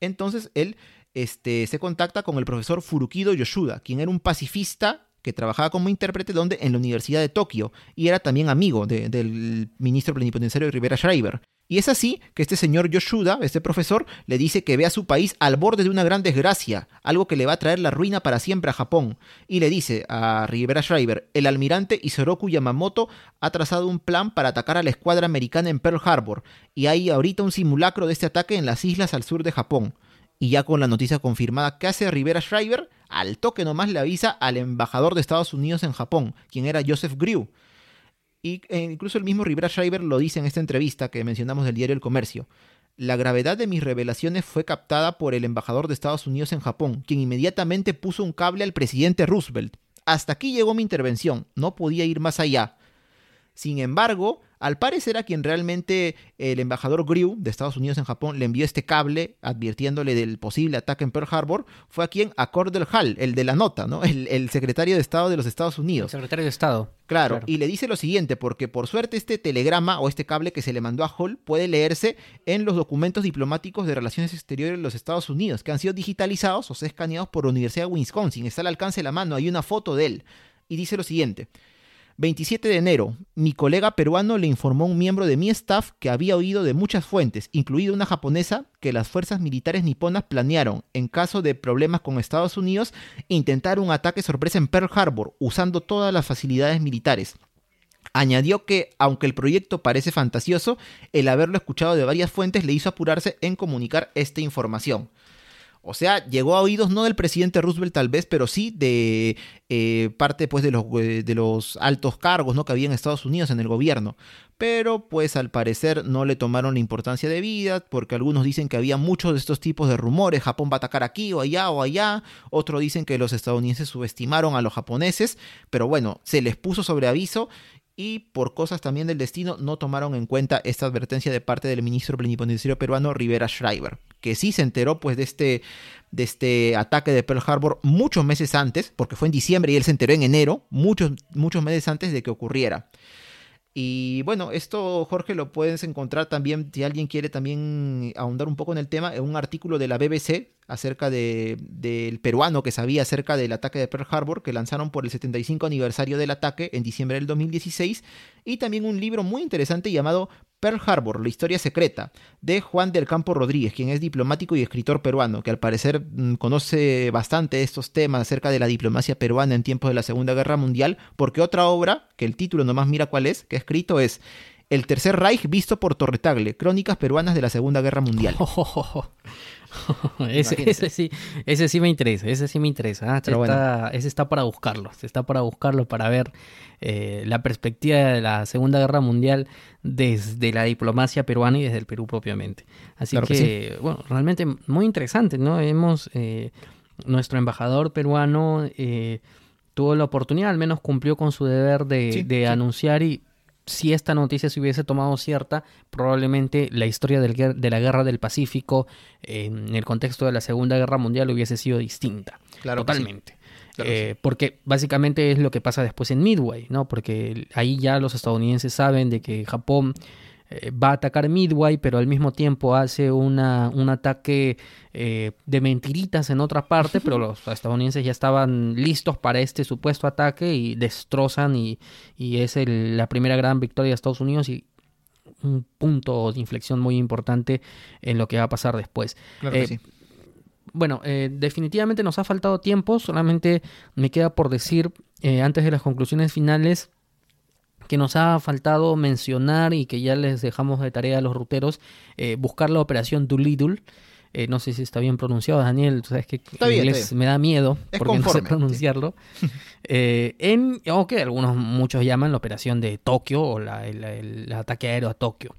Entonces él este, se contacta con el profesor Furukido Yoshida, quien era un pacifista que trabajaba como intérprete donde en la Universidad de Tokio y era también amigo del ministro plenipotenciario Rivera Schreiber. Y es así que este señor Yoshida, este profesor, le dice que ve a su país al borde de una gran desgracia, algo que le va a traer la ruina para siempre a Japón. Y le dice a Rivera Schreiber, el almirante Isoroku Yamamoto ha trazado un plan para atacar a la escuadra americana en Pearl Harbor, y hay ahorita un simulacro de este ataque en las islas al sur de Japón. Y ya con la noticia confirmada, ¿qué hace Rivera Schreiber? Al toque nomás le avisa al embajador de Estados Unidos en Japón, quien era Joseph Grew. Y eh, incluso el mismo Rivera Schreiber lo dice en esta entrevista que mencionamos del diario El Comercio. La gravedad de mis revelaciones fue captada por el embajador de Estados Unidos en Japón, quien inmediatamente puso un cable al presidente Roosevelt. Hasta aquí llegó mi intervención, no podía ir más allá. Sin embargo, al parecer a quien realmente el embajador Grew de Estados Unidos en Japón le envió este cable advirtiéndole del posible ataque en Pearl Harbor fue a quien a Cordell Hall, el de la nota, ¿no? El, secretario de Estado de los Estados Unidos. El secretario de Estado. Claro, y le dice lo siguiente, porque por suerte este telegrama o este cable que se le mandó a Hall puede leerse en los documentos diplomáticos de relaciones exteriores de los Estados Unidos, que han sido digitalizados o sea, escaneados por la Universidad de Wisconsin. Está al alcance de la mano, hay una foto de él. Y dice lo siguiente. 27 de enero, mi colega peruano le informó a un miembro de mi staff que había oído de muchas fuentes, incluida una japonesa, que las fuerzas militares niponas planearon, en caso de problemas con Estados Unidos, intentar un ataque sorpresa en Pearl Harbor, usando todas las facilidades militares. Añadió que, aunque el proyecto parece fantasioso, el haberlo escuchado de varias fuentes le hizo apurarse en comunicar esta información. O sea, llegó a oídos no del presidente Roosevelt tal vez, pero sí de eh, parte pues, de, los, eh, de los altos cargos ¿no? que había en Estados Unidos en el gobierno. Pero pues al parecer no le tomaron la importancia de vida, porque algunos dicen que había muchos de estos tipos de rumores, Japón va a atacar aquí o allá o allá, otros dicen que los estadounidenses subestimaron a los japoneses, pero bueno, se les puso sobre aviso y por cosas también del destino no tomaron en cuenta esta advertencia de parte del ministro plenipotenciario peruano Rivera Schreiber, que sí se enteró pues de este, de este ataque de Pearl Harbor muchos meses antes, porque fue en diciembre y él se enteró en enero, muchos, muchos meses antes de que ocurriera. Y bueno, esto Jorge lo puedes encontrar también, si alguien quiere también ahondar un poco en el tema, en un artículo de la BBC acerca de, del peruano que sabía acerca del ataque de Pearl Harbor que lanzaron por el 75 aniversario del ataque en diciembre del 2016 y también un libro muy interesante llamado Pearl Harbor, la historia secreta, de Juan del Campo Rodríguez, quien es diplomático y escritor peruano, que al parecer mm, conoce bastante estos temas acerca de la diplomacia peruana en tiempos de la Segunda Guerra Mundial, porque otra obra, que el título nomás mira cuál es, que ha escrito es El Tercer Reich visto por Torretagle, Crónicas Peruanas de la Segunda Guerra Mundial. <laughs> ese, sí, ese sí me interesa, ese sí me interesa. Ah, está, ese está para buscarlo, está para buscarlo, para ver eh, la perspectiva de la Segunda Guerra Mundial desde la diplomacia peruana y desde el Perú propiamente. Así que, bueno, realmente muy interesante, ¿no? Hemos, eh, nuestro embajador peruano eh, tuvo la oportunidad, al menos cumplió con su deber de, anunciar y si esta noticia se hubiese tomado cierta, probablemente la historia de la guerra del Pacífico en el contexto de la Segunda Guerra Mundial hubiese sido distinta. Claro totalmente. Eh, porque básicamente es lo que pasa después en Midway, ¿no? Porque ahí ya los estadounidenses saben de que Japón eh, va a atacar Midway, pero al mismo tiempo hace una, un ataque eh, de mentiritas en otra parte, pero <laughs> los estadounidenses ya estaban listos para este supuesto ataque y destrozan y, y es la primera gran victoria de Estados Unidos y un punto de inflexión muy importante en lo que va a pasar después. Eh, bueno, definitivamente nos ha faltado tiempo, solamente me queda por decir, antes de las conclusiones finales, que nos ha faltado mencionar y que ya les dejamos de tarea a los ruteros, eh, buscar la operación Doolittle. Eh, no sé si está bien pronunciado, Daniel. Tú sabes que en inglés me da miedo porque no sé pronunciarlo. <laughs> eh, en, o que algunos, muchos llaman la operación de Tokio o la, el, ataque aéreo a Tokio.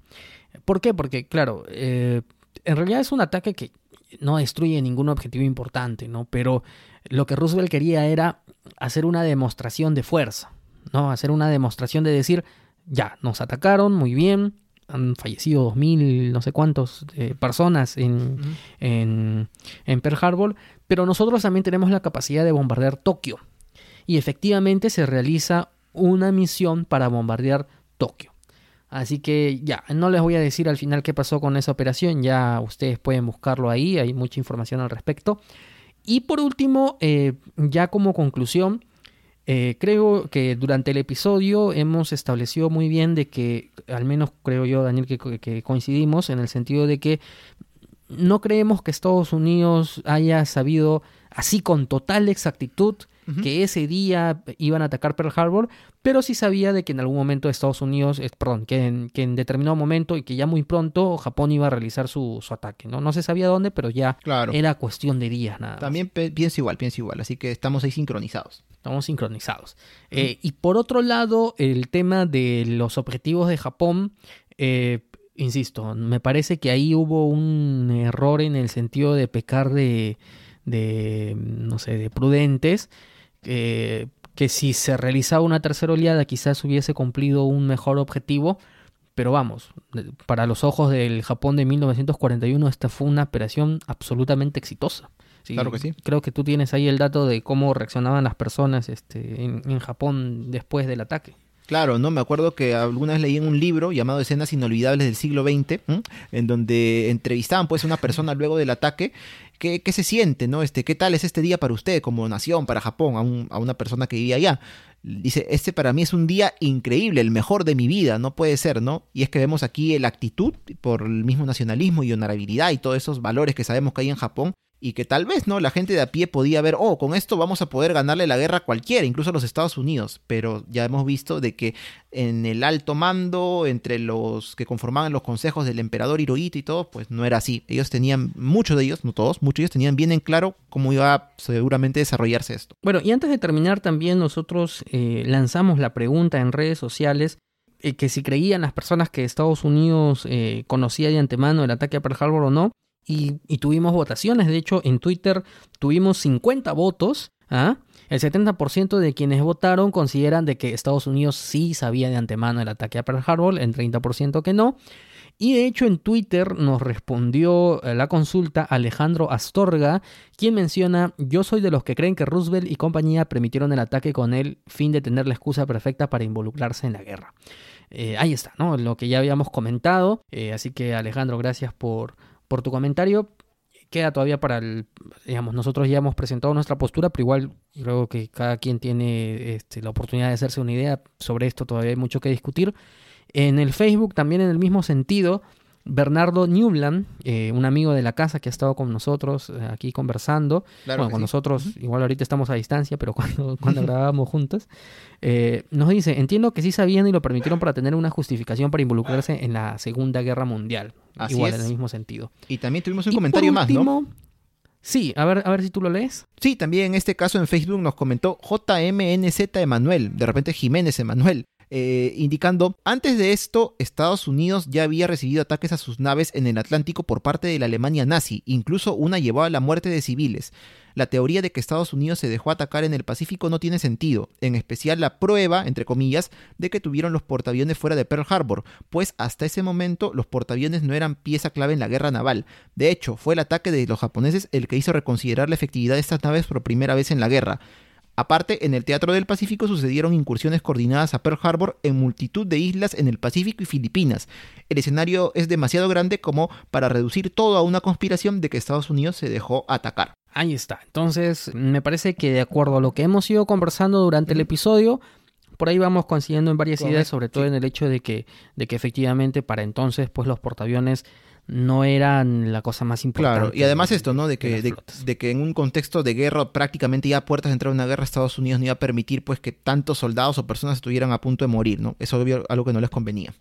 ¿Por qué? Porque, claro, eh, en realidad es un ataque que no destruye ningún objetivo importante, ¿no? Pero lo que Roosevelt quería era hacer una demostración de fuerza. ¿No? Hacer una demostración de decir, ya, nos atacaron, muy bien, han fallecido dos mil, no sé cuántos eh, personas en, en, en, Pearl Harbor, pero nosotros también tenemos la capacidad de bombardear Tokio. Y efectivamente se realiza una misión para bombardear Tokio. Así que ya, no les voy a decir al final qué pasó con esa operación, ya ustedes pueden buscarlo ahí, hay mucha información al respecto. Y por último, eh, ya como conclusión, eh, creo que durante el episodio hemos establecido muy bien de que, al menos creo yo, Daniel, que, coincidimos en el sentido de que no creemos que Estados Unidos haya sabido así con total exactitud que ese día iban a atacar Pearl Harbor, pero sí sabía de que en algún momento Estados Unidos, perdón, que en, que en, determinado momento y que ya muy pronto Japón iba a realizar su, ataque, ¿no? No se sabía dónde, pero ya era cuestión de días nada. También pienso igual, pienso igual, así que estamos ahí sincronizados. Estamos sincronizados. Eh, y por otro lado, el tema de los objetivos de Japón, eh, insisto, me parece que ahí hubo un error en el sentido de pecar de, de no sé, de prudentes, que si se realizaba una tercera oleada quizás hubiese cumplido un mejor objetivo, pero vamos, para los ojos del Japón de 1941 esta fue una operación absolutamente exitosa claro que sí. Creo que tú tienes ahí el dato de cómo reaccionaban las personas este, en, Japón después del ataque. Claro, no me acuerdo que alguna vez leí en un libro llamado Escenas inolvidables del siglo XX, en donde entrevistaban pues a una persona luego del ataque ¿qué, qué se siente, no? Este, ¿qué tal es este día para usted como nación, para Japón, a, a una persona que vivía allá? Dice, este para mí es un día increíble, el mejor de mi vida, no puede ser, ¿no? Y es que vemos aquí la actitud por el mismo nacionalismo y honorabilidad y todos esos valores que sabemos que hay en Japón y que tal vez, ¿no? La gente de a pie podía ver, oh, con esto vamos a poder ganarle la guerra a cualquiera, incluso a los Estados Unidos, pero ya hemos visto de que en el alto mando, entre los que conformaban los consejos del emperador Hirohito y todo, pues no era así. Ellos tenían, muchos de ellos, no todos, muchos de ellos tenían bien en claro cómo iba a seguramente desarrollarse esto. Bueno, y antes de terminar también nosotros eh, lanzamos la pregunta en redes sociales eh, que si creían las personas que Estados Unidos eh, conocía de antemano el ataque a Pearl Harbor o no, y, tuvimos votaciones, de hecho en Twitter tuvimos 50 votos, ¿ah? El 70% de quienes votaron consideran de que Estados Unidos sí sabía de antemano el ataque a Pearl Harbor, el 30% que no. Y de hecho en Twitter nos respondió eh, la consulta Alejandro Astorga, quien menciona, yo soy de los que creen que Roosevelt y compañía permitieron el ataque con el fin de tener la excusa perfecta para involucrarse en la guerra. Eh, ahí está, ¿no? Lo que ya habíamos comentado. Eh, así que Alejandro, gracias por, por tu comentario. Queda todavía para el, digamos, nosotros ya hemos presentado nuestra postura, pero igual creo que cada quien tiene este, la oportunidad de hacerse una idea sobre esto, todavía hay mucho que discutir. En el Facebook también en el mismo sentido, Bernardo Newland, eh, un amigo de la casa que ha estado con nosotros eh, aquí conversando, Claro bueno, con sí. nosotros, igual ahorita estamos a distancia, pero <laughs> cuando, cuando grabábamos juntos, eh, nos dice, entiendo que sí sabían y lo permitieron para tener una justificación para involucrarse en la Segunda Guerra Mundial. Así igual, es. en el mismo sentido. Y también tuvimos un Y comentario por más, ¿no? último, Sí, a ver, a ver si tú lo lees. Sí, también en este caso en Facebook nos comentó JMNZ Emanuel, de repente Jiménez Emanuel, eh, indicando, antes de esto, Estados Unidos ya había recibido ataques a sus naves en el Atlántico por parte de la Alemania nazi, incluso una llevó a la muerte de civiles. La teoría de que Estados Unidos se dejó atacar en el Pacífico no tiene sentido, en especial la prueba, entre comillas, de que tuvieron los portaaviones fuera de Pearl Harbor, pues hasta ese momento los portaaviones no eran pieza clave en la guerra naval. De hecho, fue el ataque de los japoneses el que hizo reconsiderar la efectividad de estas naves por primera vez en la guerra. Aparte, en el Teatro del Pacífico sucedieron incursiones coordinadas a Pearl Harbor en multitud de islas en el Pacífico y Filipinas. El escenario es demasiado grande como para reducir todo a una conspiración de que Estados Unidos se dejó atacar. Ahí está. Entonces, me parece que de acuerdo a lo que hemos ido conversando durante el episodio, por ahí vamos consiguiendo en varias Correcto, ideas, sobre todo en el hecho de que, de que efectivamente para entonces, pues los portaaviones no eran la cosa más importante. Claro, y además de- esto, ¿no? De que, de, que en un contexto de guerra, prácticamente ya a puertas de entrar a una guerra, Estados Unidos no iba a permitir pues que tantos soldados o personas estuvieran a punto de morir, ¿no? Eso obvio algo que no les convenía.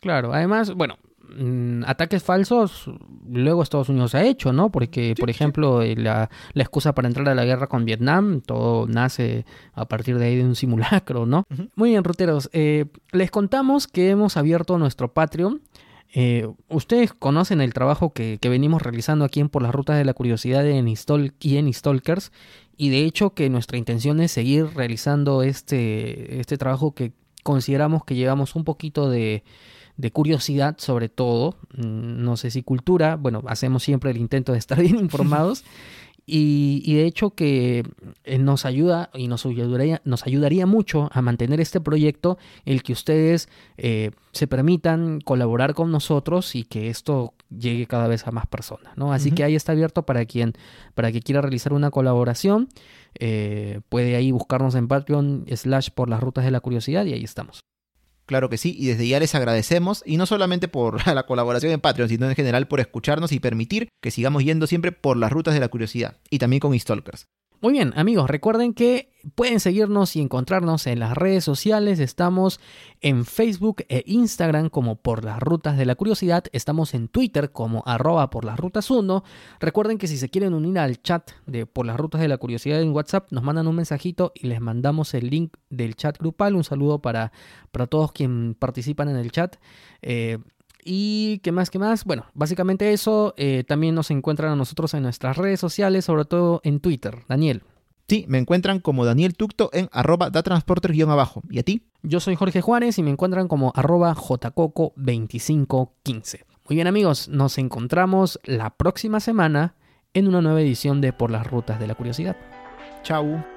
Claro, además, bueno, mm, ataques falsos luego Estados Unidos ha hecho, ¿no? Porque, por ejemplo, eh, la, la excusa para entrar a la guerra con Vietnam, todo nace a partir de ahí de un simulacro, ¿no? Muy bien, ruteros, eh, les contamos que hemos abierto nuestro Patreon. Eh, ustedes conocen el trabajo que, que venimos realizando aquí en Por las Rutas de la Curiosidad en y en Stalkers. Y de hecho que nuestra intención es seguir realizando este, este trabajo que consideramos que llevamos un poquito de, de curiosidad sobre todo, mm, no sé si cultura, bueno, hacemos siempre el intento de estar <laughs> bien informados y, y de hecho que eh, nos ayuda y nos ayudaría, nos ayudaría mucho a mantener este proyecto el que ustedes eh, se permitan colaborar con nosotros y que esto llegue cada vez a más personas, ¿no? Así que ahí está abierto para quien, para que quiera realizar una colaboración, eh, puede ahí buscarnos en Patreon slash por las rutas de la curiosidad y ahí estamos. Claro que sí, y desde ya les agradecemos, y no solamente por <laughs> la colaboración en Patreon, sino en general por escucharnos y permitir que sigamos yendo siempre por las rutas de la curiosidad, y también con Stalkers. Muy bien, amigos, recuerden que pueden seguirnos y encontrarnos en las redes sociales. Estamos en Facebook e Instagram como por las rutas de la curiosidad. Estamos en Twitter como arroba por las rutas 1. Recuerden que si se quieren unir al chat de por las rutas de la curiosidad en WhatsApp, nos mandan un mensajito y les mandamos el link del chat grupal. Un saludo para, para todos quienes participan en el chat. Eh, y qué más, qué más. Bueno, básicamente eso. Eh, también nos encuentran a nosotros en nuestras redes sociales, sobre todo en Twitter. Daniel. Sí, me encuentran como Daniel Tucto en arroba datransporter-abajo. ¿Y a ti? Yo soy Jorge Juárez y me encuentran como arroba jcoco2515. Muy bien amigos, nos encontramos la próxima semana en una nueva edición de Por las Rutas de la Curiosidad. Chau.